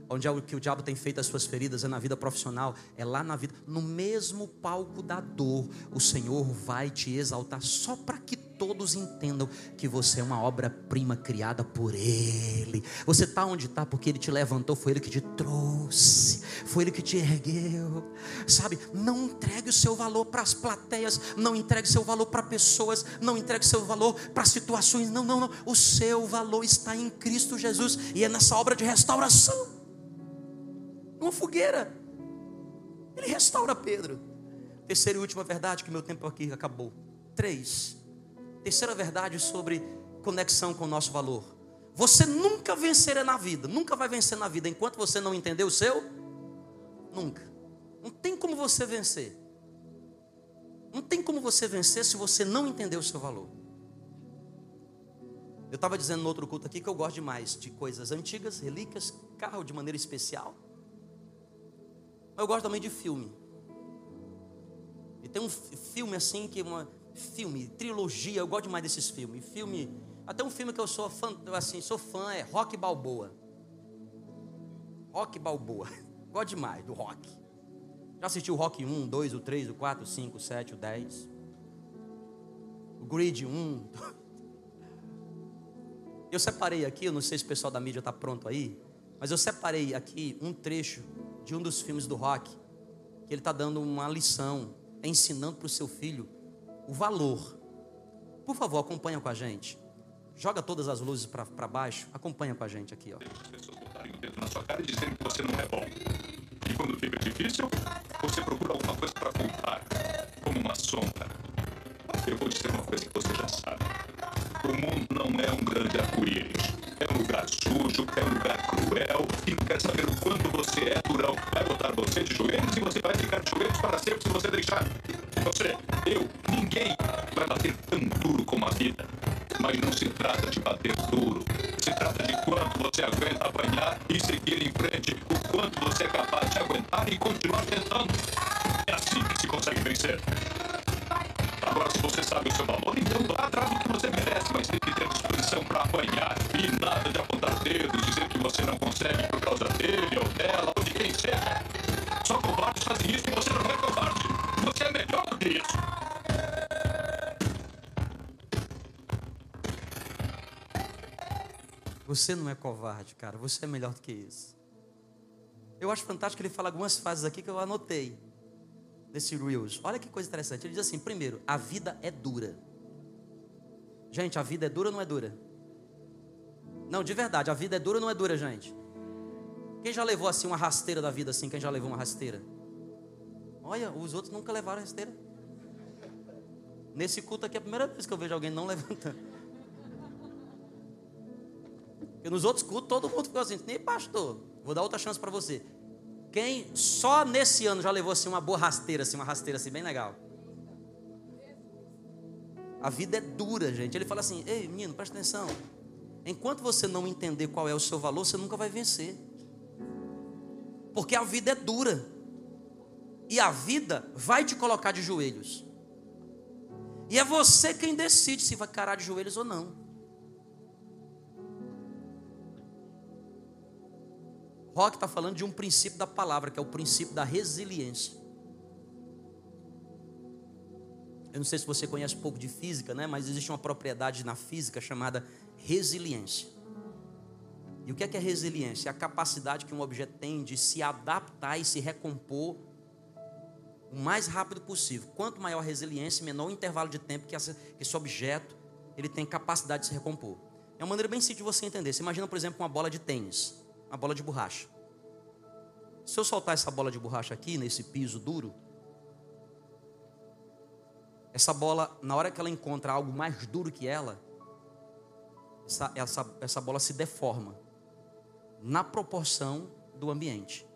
Onde é que o diabo tem feito as suas feridas? É na vida profissional, é lá na vida. No mesmo palco da dor, o Senhor vai te exaltar só para que todos entendam que você é uma obra-prima criada por Ele. Você está onde está porque Ele te levantou, foi Ele que te trouxe, foi Ele que te ergueu. Sabe, não entregue o seu valor para as plateias, não entregue seu valor para pessoas, não entregue seu valor para situações. Não, não, não. O seu valor está em Cristo Jesus e é nessa obra de restauração. Uma fogueira. Ele restaura Pedro. Terceira e última verdade, que meu tempo aqui acabou. Três. Terceira verdade sobre conexão com o nosso valor. Você nunca vencerá na vida, nunca vai vencer na vida enquanto você não entender o seu. Nunca. Não tem como você vencer. Não tem como você vencer se você não entender o seu valor. Eu estava dizendo no outro culto aqui que eu gosto demais de coisas antigas, relíquias, carro de maneira especial. Mas eu gosto também de filme. E tem um filme assim que uma, filme, trilogia, eu gosto demais desses filmes. Filme, até um filme que eu sou fã, assim, sou fã é Rock Balboa. Rock Balboa. Gosto demais do rock. Já assistiu o Rock 1, 2, o 3, o 4, o 5, o 7, o 10. O Grid 1. Eu separei aqui, eu não sei se o pessoal da mídia está pronto aí, mas eu separei aqui um trecho de um dos filmes do rock, que ele está dando uma lição, ensinando para o seu filho o valor. Por favor, acompanha com a gente. Joga todas as luzes para baixo. Acompanha com a gente aqui, ó. Na sua cara dizendo que você não é bom. E quando fica difícil, você procura alguma coisa para como uma sombra. Eu vou dizer uma coisa que você já covarde, cara. Você é melhor do que isso. Eu acho fantástico que ele fala algumas frases aqui que eu anotei desse Reels. Olha que coisa interessante. Ele diz assim: primeiro, a vida é dura. Gente, a vida é dura ou não é dura? Não, de verdade, a vida é dura ou não é dura, gente? Quem já levou assim uma rasteira da vida assim? Quem já levou uma rasteira? Olha, os outros nunca levaram rasteira. Nesse culto aqui é a primeira vez que eu vejo alguém não levantando. Porque nos outros cultos todo mundo ficou assim, nem pastor. Vou dar outra chance para você. Quem só nesse ano já levou assim uma boa rasteira, assim, uma rasteira assim bem legal? A vida é dura, gente. Ele fala assim: "Ei, menino, presta atenção. Enquanto você não entender qual é o seu valor, você nunca vai vencer. Porque a vida é dura. E a vida vai te colocar de joelhos. E é você quem decide se vai carar de joelhos ou não. Rock está falando de um princípio da palavra, que é o princípio da resiliência. Eu não sei se você conhece um pouco de física, né? mas existe uma propriedade na física chamada resiliência. E o que é que é resiliência? É a capacidade que um objeto tem de se adaptar e se recompor o mais rápido possível. Quanto maior a resiliência, menor o intervalo de tempo que esse objeto ele tem capacidade de se recompor. É uma maneira bem simples de você entender. Você imagina, por exemplo, uma bola de tênis, uma bola de borracha. Se eu soltar essa bola de borracha aqui, nesse piso duro, essa bola, na hora que ela encontra algo mais duro que ela, essa, essa, essa bola se deforma na proporção do ambiente.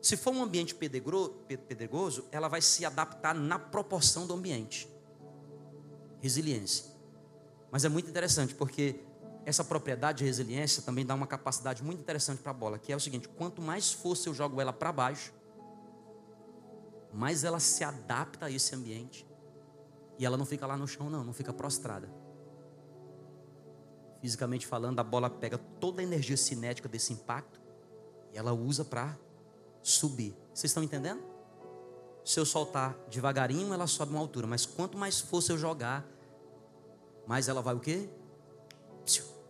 Se for um ambiente pedregoso, ela vai se adaptar na proporção do ambiente. Resiliência. Mas é muito interessante porque essa propriedade de resiliência também dá uma capacidade muito interessante para a bola, que é o seguinte: quanto mais força eu jogo ela para baixo, mais ela se adapta a esse ambiente. E ela não fica lá no chão, não, não fica prostrada. Fisicamente falando, a bola pega toda a energia cinética desse impacto e ela usa para subir. Vocês estão entendendo? Se eu soltar devagarinho, ela sobe uma altura, mas quanto mais força eu jogar, mais ela vai o quê?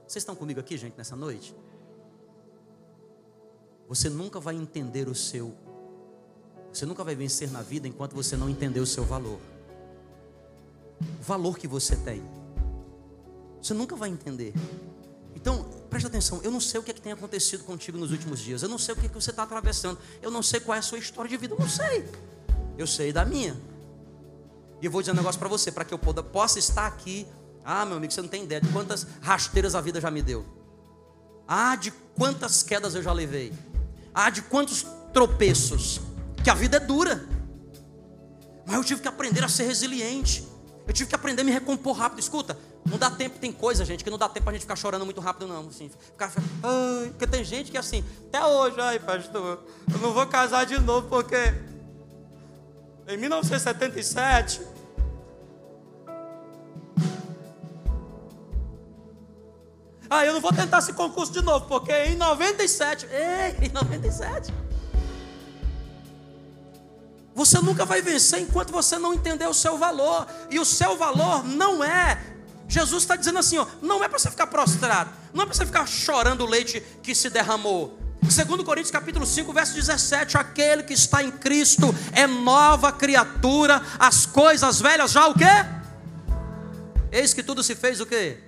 Vocês estão comigo aqui, gente, nessa noite? Você nunca vai entender o seu você nunca vai vencer na vida enquanto você não entender o seu valor. O valor que você tem. Você nunca vai entender. Então, preste atenção, eu não sei o que, é que tem acontecido contigo nos últimos dias. Eu não sei o que, é que você está atravessando. Eu não sei qual é a sua história de vida. Eu não sei. Eu sei da minha. E eu vou dizer um negócio para você, para que eu possa estar aqui. Ah, meu amigo, você não tem ideia de quantas rasteiras a vida já me deu. Ah, de quantas quedas eu já levei. Ah, de quantos tropeços. Que a vida é dura. Mas eu tive que aprender a ser resiliente. Eu tive que aprender a me recompor rápido. Escuta, não dá tempo, tem coisa, gente, que não dá tempo pra gente ficar chorando muito rápido, não. Assim, ficar, ai, porque tem gente que assim, até hoje, ai, pastor, eu não vou casar de novo porque em 1977 Ah, eu não vou tentar esse concurso de novo, porque em 97, ei, em 97 você nunca vai vencer enquanto você não entender o seu valor. E o seu valor não é. Jesus está dizendo assim: ó, não é para você ficar prostrado, não é para você ficar chorando o leite que se derramou. Segundo Coríntios capítulo 5, verso 17, aquele que está em Cristo é nova criatura, as coisas velhas já o quê? Eis que tudo se fez o quê?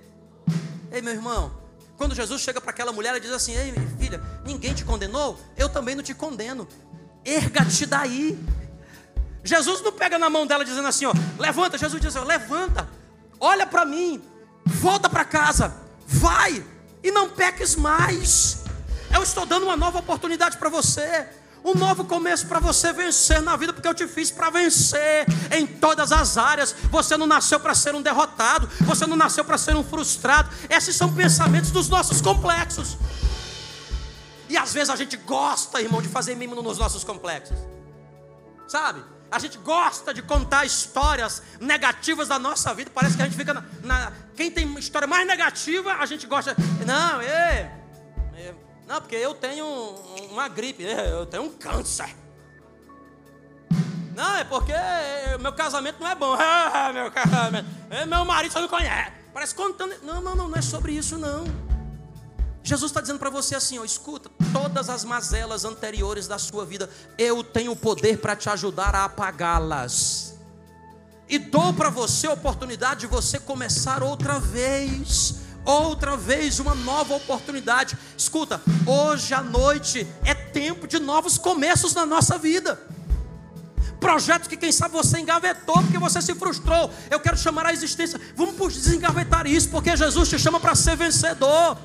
Ei, meu irmão, quando Jesus chega para aquela mulher e diz assim: Ei, filha, ninguém te condenou, eu também não te condeno. erga-te daí. Jesus não pega na mão dela dizendo assim, ó, levanta. Jesus diz, assim, levanta, olha para mim, volta para casa, vai e não peques mais. Eu estou dando uma nova oportunidade para você um novo começo para você vencer na vida, porque eu te fiz para vencer em todas as áreas. Você não nasceu para ser um derrotado, você não nasceu para ser um frustrado. Esses são pensamentos dos nossos complexos. E às vezes a gente gosta, irmão, de fazer mimo nos nossos complexos. Sabe? A gente gosta de contar histórias negativas da nossa vida. Parece que a gente fica na. na quem tem história mais negativa, a gente gosta. Não, é. Não, porque eu tenho uma gripe, né? eu tenho um câncer. Não, é porque meu casamento não é bom. Ah, meu casamento. É, meu marido só não conhece. Parece contando. Não, não, não, não é sobre isso, não. Jesus está dizendo para você assim: ó, escuta, todas as mazelas anteriores da sua vida, eu tenho o poder para te ajudar a apagá-las. E dou para você a oportunidade de você começar outra vez outra vez uma nova oportunidade. Escuta, hoje à noite é tempo de novos começos na nossa vida. Projetos que quem sabe você engavetou porque você se frustrou. Eu quero chamar a existência. Vamos desengavetar isso porque Jesus te chama para ser vencedor.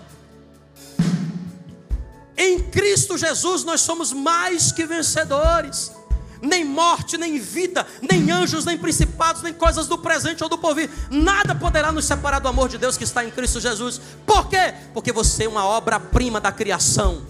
Em Cristo Jesus nós somos mais que vencedores nem morte, nem vida, nem anjos, nem principados, nem coisas do presente ou do porvir, nada poderá nos separar do amor de Deus que está em Cristo Jesus. Por quê? Porque você é uma obra-prima da criação.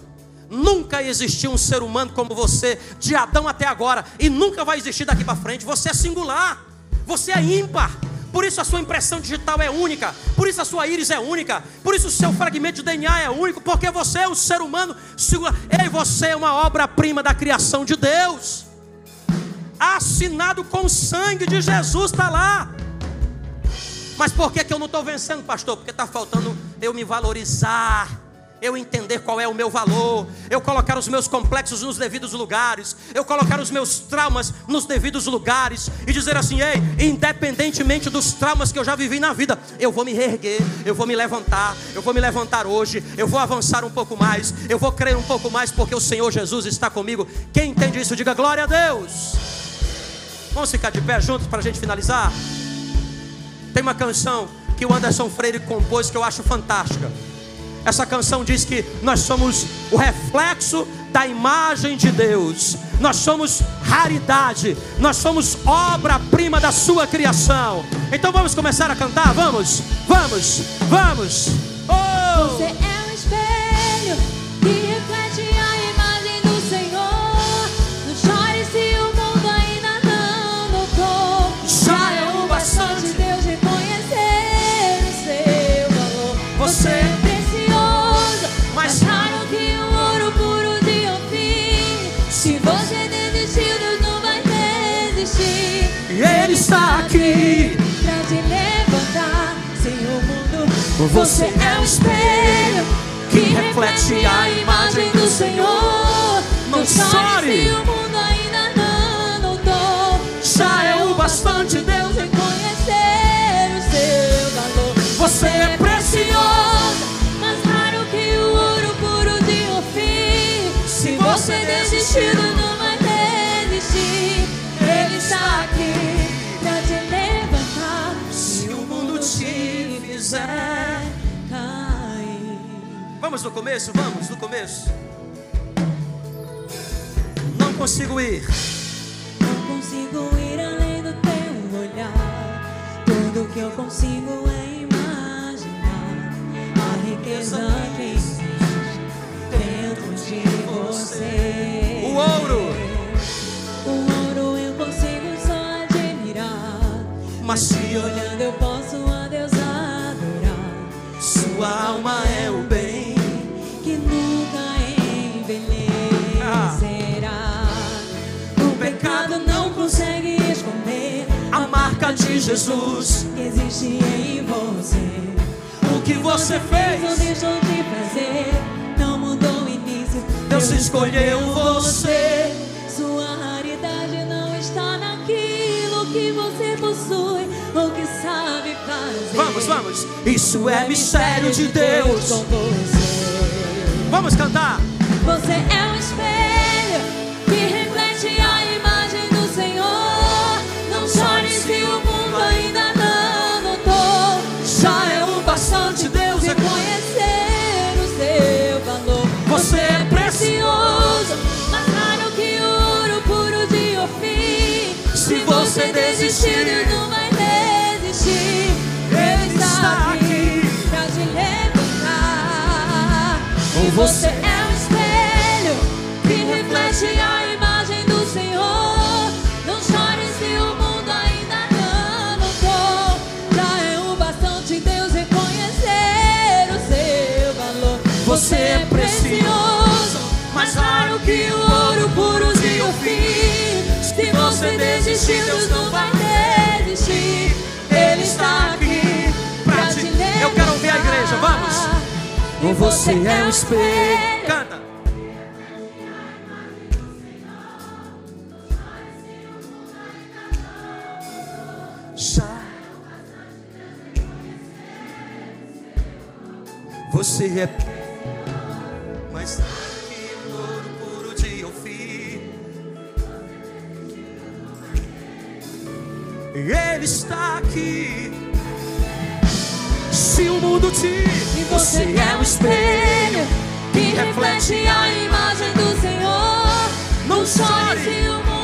Nunca existiu um ser humano como você, de Adão até agora, e nunca vai existir daqui para frente. Você é singular, você é ímpar. Por isso a sua impressão digital é única, por isso a sua íris é única, por isso o seu fragmento de DNA é único, porque você é um ser humano singular. Ei, você é uma obra-prima da criação de Deus assinado com o sangue de Jesus, está lá. Mas por que, que eu não estou vencendo, pastor? Porque está faltando eu me valorizar, eu entender qual é o meu valor, eu colocar os meus complexos nos devidos lugares, eu colocar os meus traumas nos devidos lugares e dizer assim: ei, independentemente dos traumas que eu já vivi na vida, eu vou me reerguer, eu vou me levantar, eu vou me levantar hoje, eu vou avançar um pouco mais, eu vou crer um pouco mais, porque o Senhor Jesus está comigo. Quem entende isso, diga glória a Deus. Vamos ficar de pé juntos para a gente finalizar? Tem uma canção que o Anderson Freire compôs que eu acho fantástica. Essa canção diz que nós somos o reflexo da imagem de Deus. Nós somos raridade, nós somos obra-prima da sua criação. Então vamos começar a cantar? Vamos, vamos, vamos. Oh! Você é um espelho que está você é um espelho que reflete a imagem do Senhor. Não chore se o mundo ainda não notou. Já é o bastante Deus reconhecer o seu valor. Você é precioso, mais raro que o ouro puro de Ofir. Se você desistir, não Vamos no começo? Vamos no começo. Não consigo ir. Não consigo ir além do teu olhar. Tudo que eu consigo é imaginar a riqueza que existe dentro de você. O ouro. O ouro eu consigo só admirar. Mas se olhando eu posso a Deus sua alma é o consegue esconder a marca de Jesus que existe em você. O que você fez ou deixou de fazer não mudou o início. Deus escolheu você. Sua raridade não está naquilo que você possui ou que sabe fazer. Vamos, vamos. Isso é mistério de Deus. Vamos cantar. Você é um espelho Você é um espelho que reflete a imagem do Senhor. Não chore se o mundo ainda não notou. Já é o bastante Deus reconhecer o seu valor. Você é precioso, mais raro que o ouro puro de Ofir. Se você desistir, Deus não vai desistir. Ele está aqui pra te. Eu quero ouvir a igreja, vamos. Você é um espelho. Canta. Já. Você é mais que o ouro puro de Ofir. Ele está aqui. Se o mundo te E você é um espelho que reflete a imagem do Senhor. Não chore se o mundo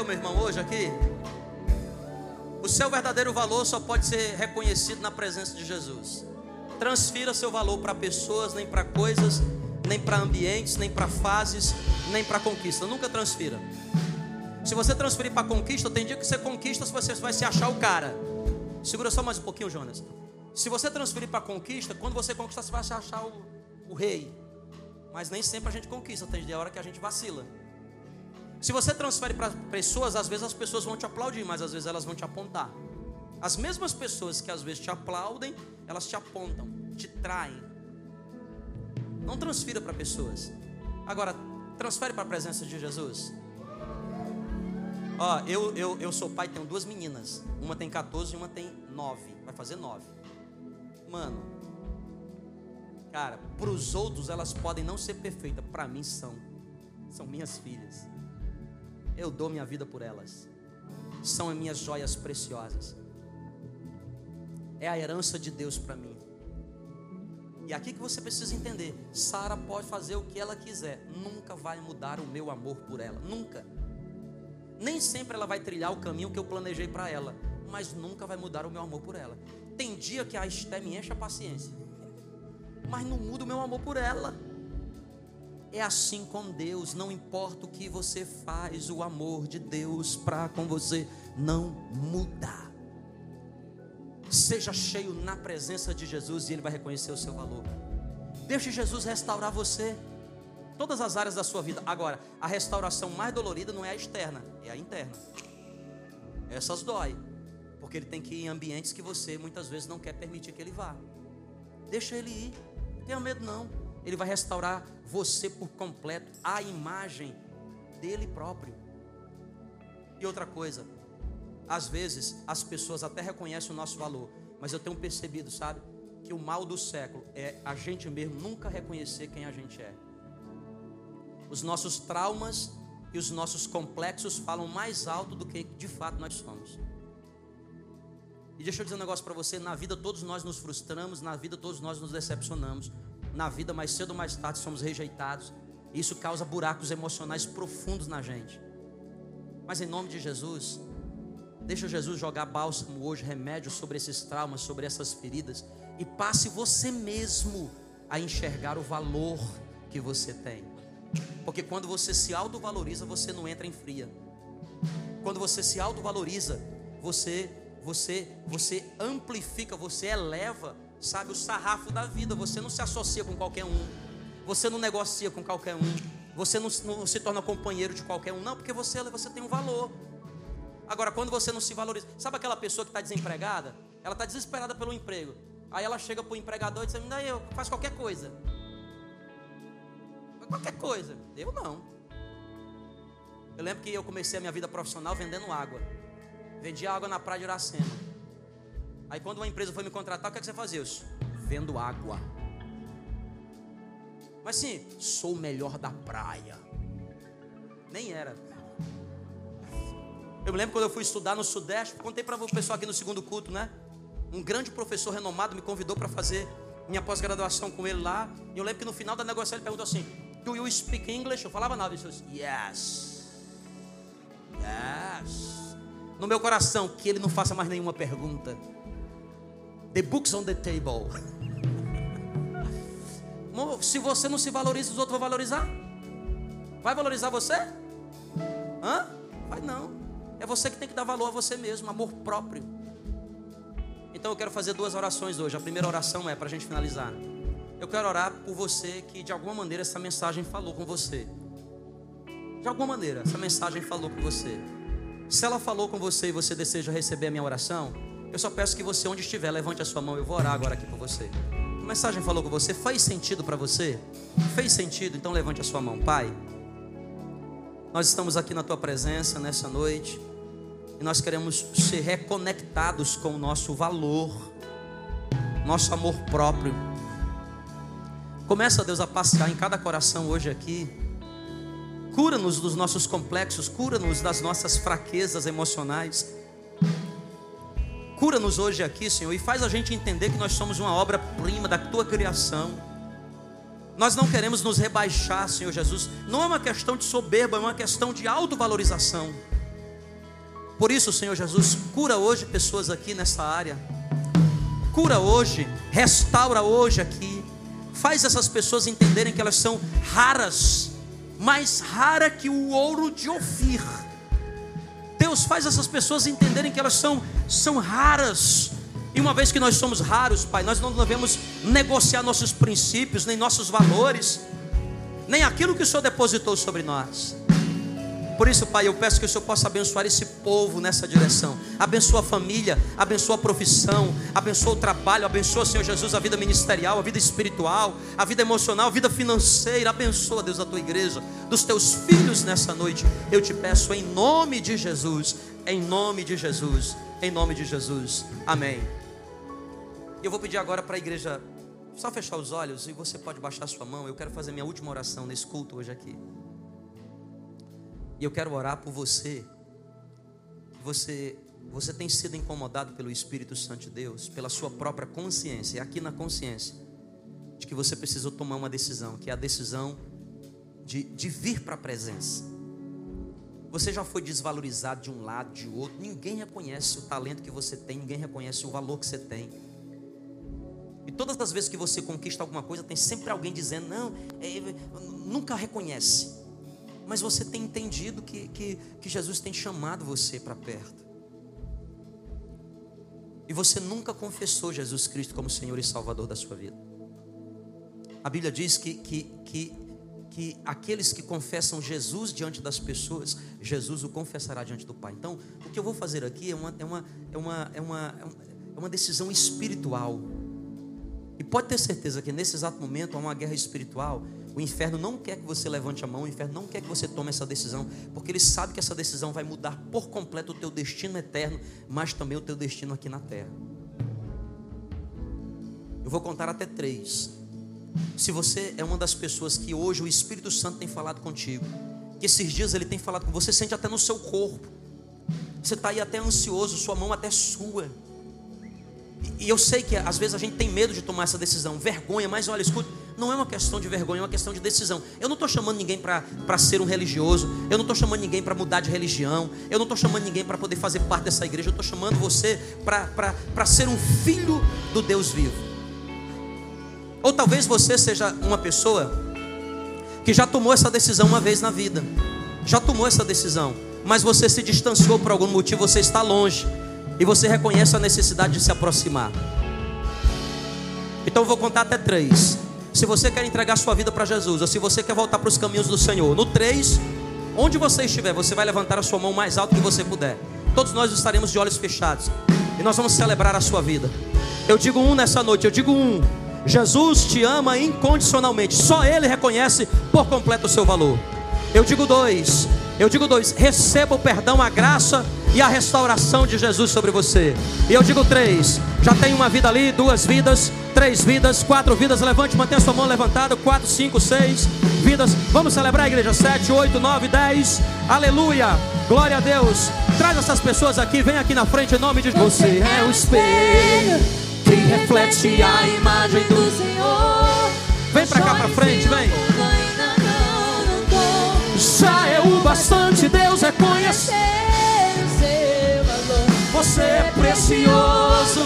entendeu, meu irmão, hoje aqui? O seu verdadeiro valor só pode ser reconhecido na presença de Jesus. Transfira seu valor para pessoas, nem para coisas, nem para ambientes, nem para fases, nem para conquista. Nunca transfira. Se você transferir para conquista, tem dia que você conquista, você vai se achar o cara. Segura só mais um pouquinho, Jonas. Se você transferir para conquista, quando você conquistar, você vai se achar o, o rei. Mas nem sempre a gente conquista, tem dia hora que a gente vacila. Se você transfere para pessoas, às vezes as pessoas vão te aplaudir, mas às vezes elas vão te apontar. As mesmas pessoas que às vezes te aplaudem, elas te apontam, te traem. Não transfira para pessoas. Agora, transfere para a presença de Jesus. Ó, eu, eu, eu sou pai, tenho duas meninas. Uma tem 14 e uma tem 9. Vai fazer 9. Mano, cara, para os outros elas podem não ser perfeitas, para mim são. São minhas filhas. Eu dou minha vida por elas. São as minhas joias preciosas. É a herança de Deus para mim. E aqui que você precisa entender: Sara pode fazer o que ela quiser, nunca vai mudar o meu amor por ela, nunca. Nem sempre ela vai trilhar o caminho que eu planejei para ela, mas nunca vai mudar o meu amor por ela. Tem dia que a Esté me enche a paciência, mas não muda o meu amor por ela. É assim com Deus, não importa o que você faz, o amor de Deus para com você não muda. Seja cheio na presença de Jesus e Ele vai reconhecer o seu valor. Deixe Jesus restaurar você, todas as áreas da sua vida. Agora, a restauração mais dolorida não é a externa, é a interna. Essas dói, porque Ele tem que ir em ambientes que você muitas vezes não quer permitir que Ele vá. Deixa Ele ir, não tenha medo não. Ele vai restaurar você por completo, a imagem dele próprio. E outra coisa, às vezes as pessoas até reconhecem o nosso valor, mas eu tenho percebido, sabe, que o mal do século é a gente mesmo nunca reconhecer quem a gente é. Os nossos traumas e os nossos complexos falam mais alto do que de fato nós somos. E deixa eu dizer um negócio para você: na vida todos nós nos frustramos, na vida todos nós nos decepcionamos, na vida mais cedo ou mais tarde somos rejeitados. Isso causa buracos emocionais profundos na gente. Mas em nome de Jesus, deixa Jesus jogar bálsamo hoje, remédio sobre esses traumas, sobre essas feridas, e passe você mesmo a enxergar o valor que você tem. Porque quando você se autovaloriza, você não entra em fria. Quando você se autovaloriza, você você você amplifica, você eleva, sabe, o sarrafo da vida. Você não se associa com qualquer um. Você não negocia com qualquer um. Você não, não se torna companheiro de qualquer um, não, porque você você tem um valor. Agora, quando você não se valoriza, sabe aquela pessoa que está desempregada? Ela está desesperada pelo emprego. Aí ela chega para o empregador e diz: dá eu, faz qualquer coisa. Qualquer coisa. Eu não. Eu lembro que eu comecei a minha vida profissional vendendo água. Vendia água na praia de Iracema. Aí quando uma empresa foi me contratar, o que, é que você fazia? Vendo água. Mas sim, sou o melhor da praia. Nem era. Eu me lembro quando eu fui estudar no Sudeste, contei para o pessoal aqui no segundo culto, né? Um grande professor renomado me convidou para fazer minha pós-graduação com ele lá. E eu lembro que no final da negociação ele perguntou assim: Do you speak English? Eu falava nada. Ele disse: Yes. Yes. No meu coração, que ele não faça mais nenhuma pergunta. The books on the table. Se você não se valoriza, os outros vão valorizar? Vai valorizar você? Hã? Vai não. É você que tem que dar valor a você mesmo, amor próprio. Então eu quero fazer duas orações hoje. A primeira oração é para a gente finalizar. Eu quero orar por você que de alguma maneira essa mensagem falou com você. De alguma maneira essa mensagem falou com você. Se ela falou com você e você deseja receber a minha oração, eu só peço que você, onde estiver, levante a sua mão. Eu vou orar agora aqui por você. A mensagem falou com você, faz sentido para você? Fez sentido? Então levante a sua mão, Pai. Nós estamos aqui na tua presença nessa noite. E nós queremos ser reconectados com o nosso valor, nosso amor próprio. Começa, Deus, a passear em cada coração hoje aqui. Cura-nos dos nossos complexos, cura-nos das nossas fraquezas emocionais. Cura-nos hoje aqui, Senhor, e faz a gente entender que nós somos uma obra-prima da tua criação. Nós não queremos nos rebaixar, Senhor Jesus. Não é uma questão de soberba, é uma questão de autovalorização. Por isso, Senhor Jesus, cura hoje pessoas aqui nessa área. Cura hoje, restaura hoje aqui. Faz essas pessoas entenderem que elas são raras, mais rara que o ouro de Ofir. Deus faz essas pessoas entenderem que elas são, são raras. E uma vez que nós somos raros, Pai, nós não devemos negociar nossos princípios, nem nossos valores, nem aquilo que o Senhor depositou sobre nós. Por isso, Pai, eu peço que o Senhor possa abençoar esse povo nessa direção. Abençoa a família, abençoa a profissão, abençoa o trabalho, abençoa, Senhor Jesus, a vida ministerial, a vida espiritual, a vida emocional, a vida financeira. Abençoa, Deus, a tua igreja, dos teus filhos nessa noite. Eu te peço em nome de Jesus, em nome de Jesus, em nome de Jesus. Amém. Eu vou pedir agora para a igreja só fechar os olhos e você pode baixar sua mão. Eu quero fazer minha última oração nesse culto hoje aqui. E eu quero orar por você. Você você tem sido incomodado pelo Espírito Santo de Deus, pela sua própria consciência, aqui na consciência, de que você precisou tomar uma decisão, que é a decisão de, de vir para a presença. Você já foi desvalorizado de um lado, de outro, ninguém reconhece o talento que você tem, ninguém reconhece o valor que você tem. E todas as vezes que você conquista alguma coisa, tem sempre alguém dizendo: não, é, nunca reconhece mas você tem entendido que, que, que Jesus tem chamado você para perto. E você nunca confessou Jesus Cristo como Senhor e Salvador da sua vida. A Bíblia diz que, que, que, que aqueles que confessam Jesus diante das pessoas, Jesus o confessará diante do Pai. Então, o que eu vou fazer aqui é uma, é uma, é uma, é uma, é uma decisão espiritual. E pode ter certeza que nesse exato momento há uma guerra espiritual o inferno não quer que você levante a mão, o inferno não quer que você tome essa decisão, porque ele sabe que essa decisão vai mudar por completo o teu destino eterno, mas também o teu destino aqui na terra. Eu vou contar até três. Se você é uma das pessoas que hoje o Espírito Santo tem falado contigo, que esses dias ele tem falado com você, sente até no seu corpo. Você está aí até ansioso, sua mão até sua. E eu sei que às vezes a gente tem medo de tomar essa decisão, vergonha, mas olha, escuta, não é uma questão de vergonha, é uma questão de decisão. Eu não estou chamando ninguém para ser um religioso, eu não estou chamando ninguém para mudar de religião, eu não estou chamando ninguém para poder fazer parte dessa igreja, eu estou chamando você para ser um filho do Deus vivo. Ou talvez você seja uma pessoa que já tomou essa decisão uma vez na vida, já tomou essa decisão, mas você se distanciou por algum motivo, você está longe e você reconhece a necessidade de se aproximar. Então eu vou contar até três. Se você quer entregar sua vida para Jesus, ou se você quer voltar para os caminhos do Senhor, no três, onde você estiver, você vai levantar a sua mão mais alto que você puder. Todos nós estaremos de olhos fechados e nós vamos celebrar a sua vida. Eu digo um nessa noite, eu digo um. Jesus te ama incondicionalmente, só Ele reconhece por completo o seu valor. Eu digo dois, eu digo dois, receba o perdão, a graça e a restauração de Jesus sobre você. E eu digo três: já tem uma vida ali, duas vidas, três vidas, quatro vidas. Levante, mantenha sua mão levantada. Quatro, cinco, seis vidas. Vamos celebrar igreja. Sete, oito, nove, dez. Aleluia. Glória a Deus. Traz essas pessoas aqui. Vem aqui na frente em nome de Você é o espelho que reflete a imagem do Senhor. Vem pra cá pra frente, vem. Já é o bastante, Deus é conhecer Você é precioso.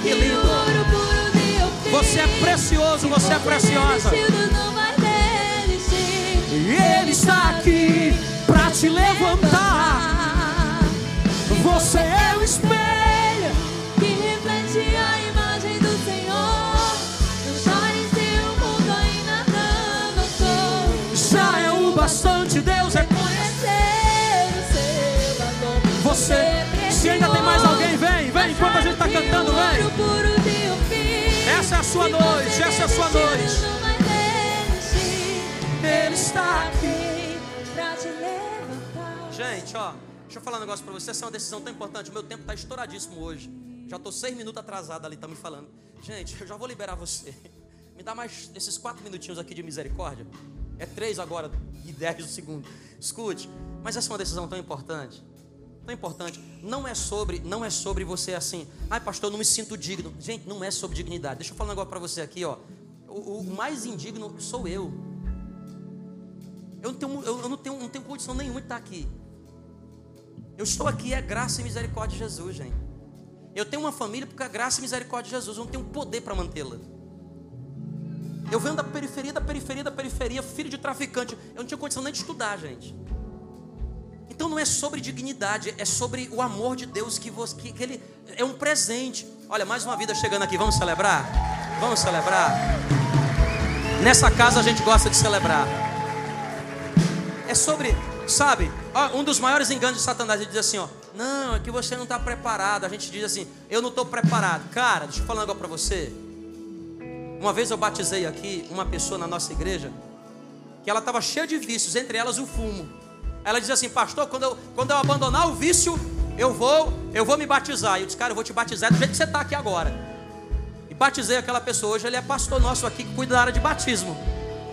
Que lindo. Você é precioso, você é preciosa. E Ele está aqui para te levantar. Você é o espelho que reflete a cantando, vem. Essa é a sua noite, essa é a sua noite. Ele está aqui pra te levantar. Gente, ó, deixa eu falar um negócio pra você. Essa é uma decisão tão importante. O meu tempo tá estouradíssimo hoje. Já tô seis minutos atrasado ali, tá me falando. Gente, eu já vou liberar você. Me dá mais esses quatro minutinhos aqui de misericórdia. É três agora e dez segundos. Escute, mas essa é uma decisão tão importante. Tão importante. Não é sobre, não é sobre você assim. Ai, pastor, eu não me sinto digno. Gente, não é sobre dignidade. Deixa eu falar um negócio pra você aqui, ó. O, o mais indigno sou eu. Eu não tenho, eu não tenho, não tenho condição nenhuma de estar aqui. Eu estou aqui, é graça e misericórdia de Jesus, gente. Eu tenho uma família porque é graça e misericórdia de Jesus. Eu não tenho poder para mantê-la. Eu venho da periferia, da periferia, da periferia, filho de traficante. Eu não tinha condição nem de estudar, gente. Então não é sobre dignidade, é sobre o amor de Deus que, você, que, que Ele é um presente. Olha, mais uma vida chegando aqui, vamos celebrar? Vamos celebrar? Nessa casa a gente gosta de celebrar. É sobre, sabe, um dos maiores enganos de Satanás, ele diz assim, ó, não, é que você não está preparado. A gente diz assim, eu não estou preparado. Cara, deixa eu falar um negócio para você. Uma vez eu batizei aqui uma pessoa na nossa igreja que ela estava cheia de vícios, entre elas o fumo. Ela dizia assim, pastor, quando eu, quando eu abandonar o vício, eu vou, eu vou me batizar. E eu disse, cara, eu vou te batizar do jeito que você está aqui agora. E batizei aquela pessoa. Hoje ele é pastor nosso aqui que cuida da área de batismo.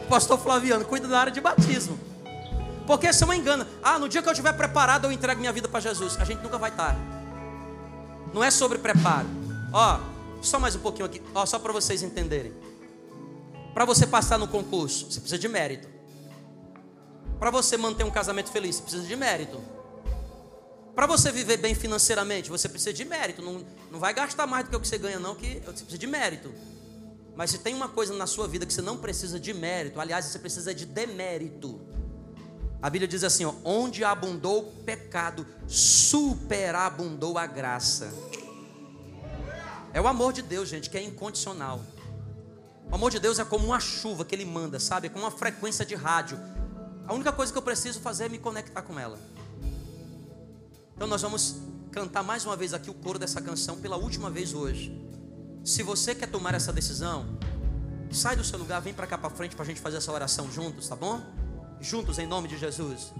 Pastor Flaviano, cuida da área de batismo. Porque isso é uma engana. Ah, no dia que eu estiver preparado, eu entrego minha vida para Jesus. A gente nunca vai estar. Não é sobre preparo. Ó, só mais um pouquinho aqui, ó, só para vocês entenderem. Para você passar no concurso, você precisa de mérito. Para você manter um casamento feliz, você precisa de mérito. Para você viver bem financeiramente, você precisa de mérito. Não, não vai gastar mais do que o que você ganha, não, que você precisa de mérito. Mas se tem uma coisa na sua vida que você não precisa de mérito, aliás, você precisa de demérito. A Bíblia diz assim: ó, onde abundou o pecado, superabundou a graça. É o amor de Deus, gente, que é incondicional. O amor de Deus é como uma chuva que Ele manda, sabe? É como uma frequência de rádio. A única coisa que eu preciso fazer é me conectar com ela. Então nós vamos cantar mais uma vez aqui o coro dessa canção pela última vez hoje. Se você quer tomar essa decisão, sai do seu lugar, vem para cá para frente para a gente fazer essa oração juntos, tá bom? Juntos em nome de Jesus.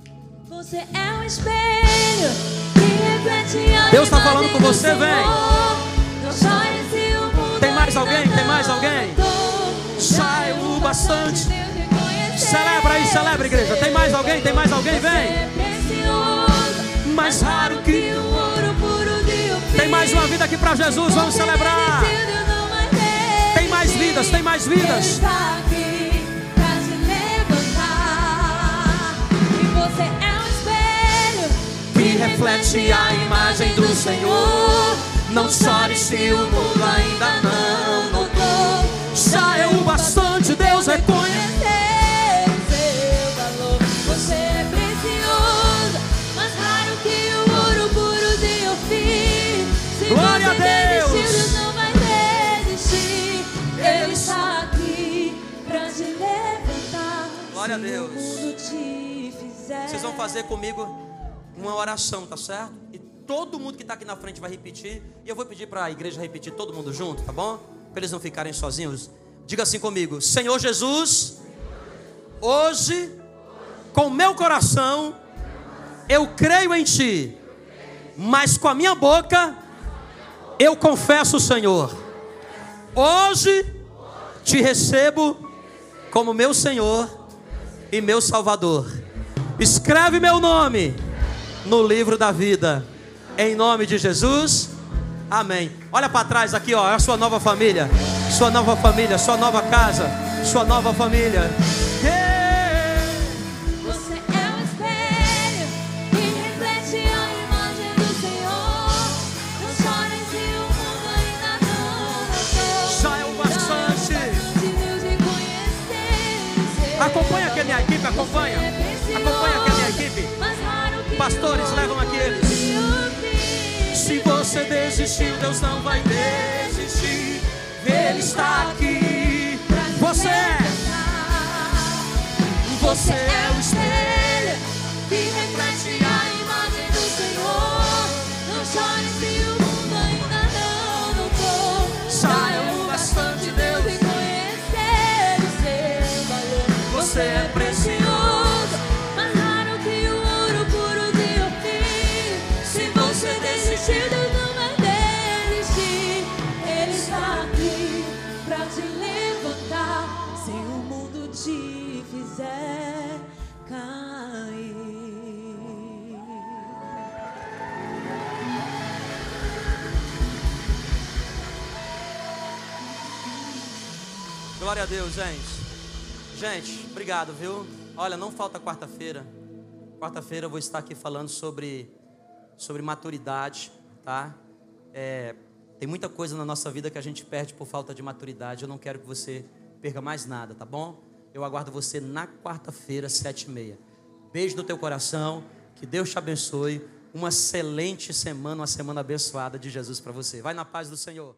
Você é um espelho que reflete Deus tá imagem falando com você, vem. Tem mais alguém? Tem mais alguém? é o bastante. Celebra aí, celebra, igreja. Tem mais alguém? Tem mais alguém? Vem. é Mais raro que. o ouro puro de. Tem mais uma vida aqui para Jesus. Vamos celebrar. vai desistir. Tem mais vidas, tem mais vidas. É reflete a imagem do Senhor. Não chore se o mundo ainda não notou. Já é o bastante, a Deus. Vocês vão fazer comigo uma oração, tá certo? E todo mundo que está aqui na frente vai repetir. E eu vou pedir para a igreja repetir todo mundo junto, tá bom? Para eles não ficarem sozinhos. Diga assim comigo: Senhor Jesus, hoje, com meu coração, eu creio em Ti. mas com a minha boca eu confesso o Senhor. Hoje te recebo como meu Senhor e meu Salvador. Escreve meu nome no livro da vida. Em nome de Jesus. Amém. Olha para trás aqui, ó, é a sua nova família, sua nova família, sua nova casa, sua nova família. Pastores, levam aqui eles. Se você desistiu, Deus não vai desistir. Ele está aqui. Você é. Você é o espelho que reflete a Glória a Deus, gente. Gente, obrigado, viu? Olha, não falta quarta-feira. Quarta-feira eu vou estar aqui falando sobre, sobre maturidade, tá? É, tem muita coisa na nossa vida que a gente perde por falta de maturidade. Eu não quero que você perca mais nada, tá bom? Eu aguardo você na quarta-feira, sete e meia. Beijo no teu coração. Que Deus te abençoe. Uma excelente semana, uma semana abençoada de Jesus para você. Vai na paz do Senhor.